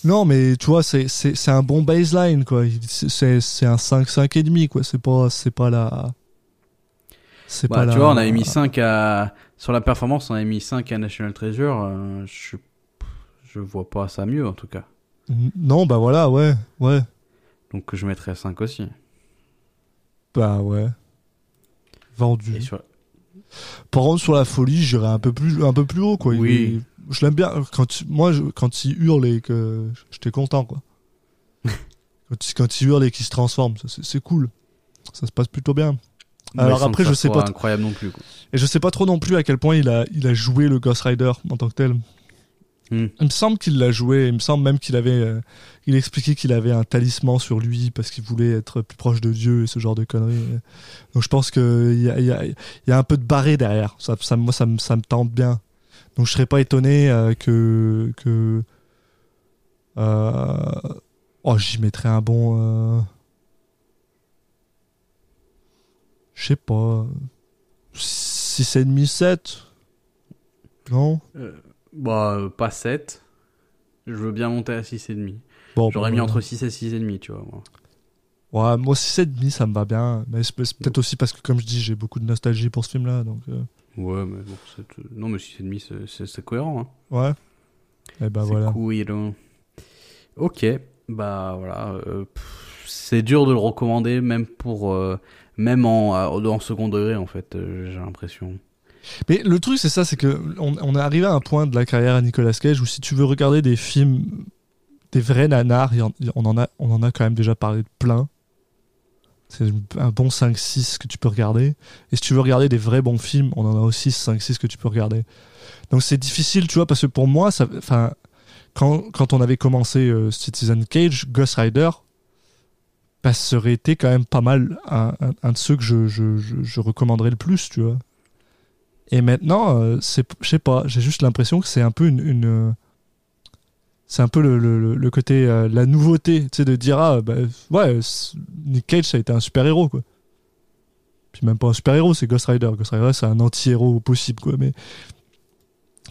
Non mais tu vois c'est c'est c'est un bon baseline quoi c'est c'est un 5 5 et demi quoi c'est pas c'est pas la c'est Bah, pas tu la- vois, on avait mis 5 à sur la performance, on avait mis 5 à National Treasure. euh, je je vois pas ça mieux en tout cas. non bah voilà ouais ouais Donc je mettrais 5 aussi. bah ouais vendu sur... Par contre, sur la folie, j'irais un peu plus, un peu plus haut, quoi. Oui. Je l'aime bien. Quand moi, je- quand il hurle et que j'étais content, quoi. quand, il, quand il hurle et qu'il se transforme, c'est cool. Ça se passe plutôt bien. Alors après, je sais pas. incroyable non plus. Quoi. Et je sais pas trop non plus à quel point il a, il a joué le Ghost Rider en tant que tel. Hmm. Il me semble qu'il l'a joué. Il me semble même qu'il avait, euh, il expliquait qu'il avait un talisman sur lui parce qu'il voulait être plus proche de Dieu et ce genre de conneries. Donc je pense que il y a, y a- il y a un peu de barré derrière. Ça, ça, moi, ça me, ça me tente bien. Donc je serais pas étonné euh, que, que, euh, oh, j'y mettrais un bon, euh, je sais pas, 6,5, 7 Non? Bah, pas 7. Je veux bien monter à 6,5. bon, J'aurais mis entre 6 et 6,5, tu vois. Moi. Ouais, moi 6,5 ça me va bien. Mais c'est peut-être aussi parce que, comme je dis, j'ai beaucoup de nostalgie pour ce film-là. Donc, Ouais, mais bon, c'est- euh, non, mais 6,5, c'est- cohérent. Hein. ouais. Et bah c'est voilà. Ok, bah voilà. euh, c'est dur de le recommander, même pour. euh, même en, en second degré, en fait, euh, j'ai l'impression. Mais le truc, c'est ça, c'est que on, on est arrivé à un point de la carrière à Nicolas Cage où si tu veux regarder des films, des vrais nanars, on, en a, on en a quand même déjà parlé de plein. C'est un bon 5-6 que tu peux regarder. Et si tu veux regarder des vrais bons films, on en a aussi 5-6 que tu peux regarder. Donc c'est difficile, tu vois, parce que pour moi, quand, quand on avait commencé euh, Citizen Cage, Ghost Rider, bah, ça aurait été quand même pas mal un, un- de ceux que je, je, je, recommanderais le plus, tu vois. Et maintenant, euh, c'est, je sais pas, j'ai juste l'impression que c'est un peu une, une, euh, c'est un peu le, le, le côté, euh, la nouveauté, tu sais, de dire ah bah ouais, c'est- Nick Cage ça a été un super héros quoi. Puis même pas un super héros, c'est Ghost Rider. Ghost Rider c'est un anti-héros au possible quoi, mais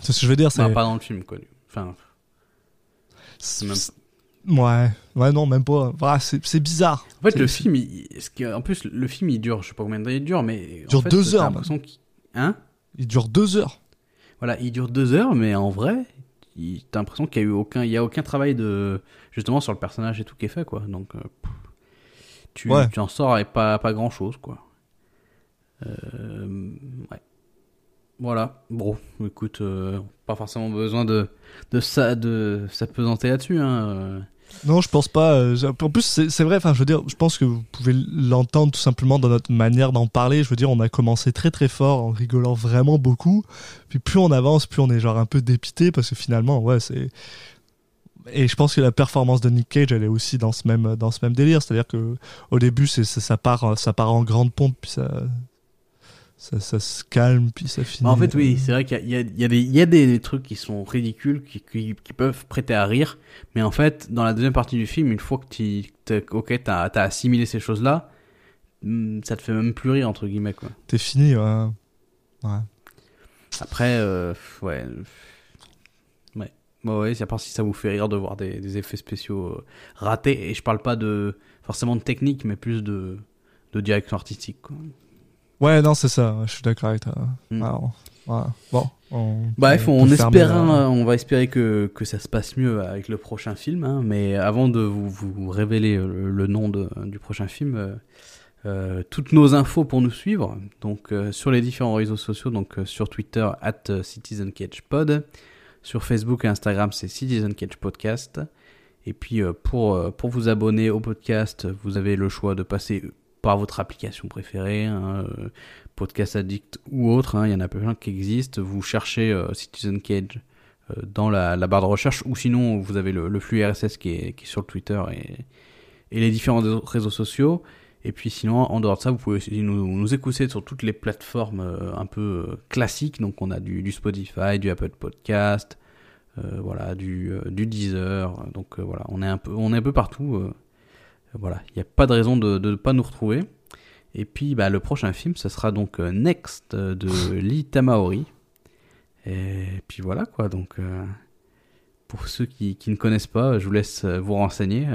c'est ce que je veux dire, c'est Bah, pas dans le film, quoi. Enfin, c'est- même- ouais, ouais non même pas. Voilà, c'est, c'est bizarre. En fait, le film, il- en plus, le film, il dure, je sais pas combien de temps il dure, mais. en dure fait, deux heures, l'impression Hein? Il dure deux heures. Voilà, il dure deux heures, mais en vrai, il- t'as l'impression qu'il y a eu aucun, il y a aucun travail de, justement, sur le personnage et tout qui est fait, quoi. Donc, euh, tu, Ouais. tu en sors avec pas, pas grand chose, quoi. Euh, ouais. Voilà. Bon, écoute, euh, pas forcément besoin de, de ça, de s'apesanter là-dessus, hein. Non, je pense pas. euh, En plus, c'est vrai. Enfin, je veux dire, je pense que vous pouvez l'entendre tout simplement dans notre manière d'en parler. Je veux dire, on a commencé très très fort en rigolant vraiment beaucoup. Puis plus on avance, plus on est genre un peu dépité parce que finalement, ouais, c'est. Et je pense que la performance de Nick Cage, elle est aussi dans ce même dans ce même délire. C'est-à-dire que au début, c'est- ça part ça part en grande pompe, puis ça ça, ça se calme, puis ça finit. Bah, en fait, oui, c'est vrai qu'il y a, y, y, des, trucs qui sont ridicules, qui, qui, qui, peuvent prêter à rire. Mais en fait, dans la deuxième partie du film, une fois que tu ok, t'as as assimilé ces choses-là, hmm, ça te fait même plus rire, entre guillemets, quoi. T'es fini, ouais. ouais. Après, euh, ouais. Ouais. Bah ouais, à part si ça vous fait rire de voir des, des effets spéciaux euh, ratés. Et je parle pas de forcément de technique, mais plus de, de direction artistique, quoi. Ouais, non, c'est ça. Je suis d'accord avec toi. Mm. Alors, voilà. Bon. On, Bref, on, espère, euh, hein, on va espérer que, que ça se passe mieux avec le prochain film. hein, mais avant de vous, vous révéler le, le nom de, du prochain film, euh, euh, toutes nos infos pour nous suivre, donc euh, sur les différents réseaux sociaux, donc euh, sur Twitter at euh, CitizenCatchPod, sur Facebook et Instagram c'est Citizen Catch Podcast. Et puis euh, pour, euh, pour vous abonner au podcast, vous avez le choix de passer par votre application préférée, hein, euh, Podcast Addict ou autre, hein, il y en a plein qui existent. Vous cherchez euh, Citizen Cage euh, dans la, barre de recherche, ou sinon vous avez le, flux RSS qui est, sur le Twitter et, les différents réseaux sociaux. Et puis sinon, en dehors de ça, vous pouvez aussi nous, nous écouter sur toutes les plateformes un peu classiques. Donc on a du, Spotify, du Apple Podcast, voilà, du, du Deezer. Donc voilà, on est un peu, on est un peu partout. Voilà, il n'y a pas de raison de ne pas nous retrouver. Et puis bah, le prochain film, ce sera donc euh, Next euh, de Lee Tamaori. Et puis voilà quoi, donc euh, pour ceux qui, qui ne connaissent pas, je vous laisse vous renseigner.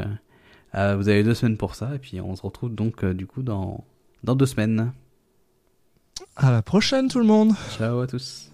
Euh, vous avez deux semaines pour ça, et puis on se retrouve donc euh, du coup dans, dans deux semaines. À la prochaine, tout le monde. Ciao à tous.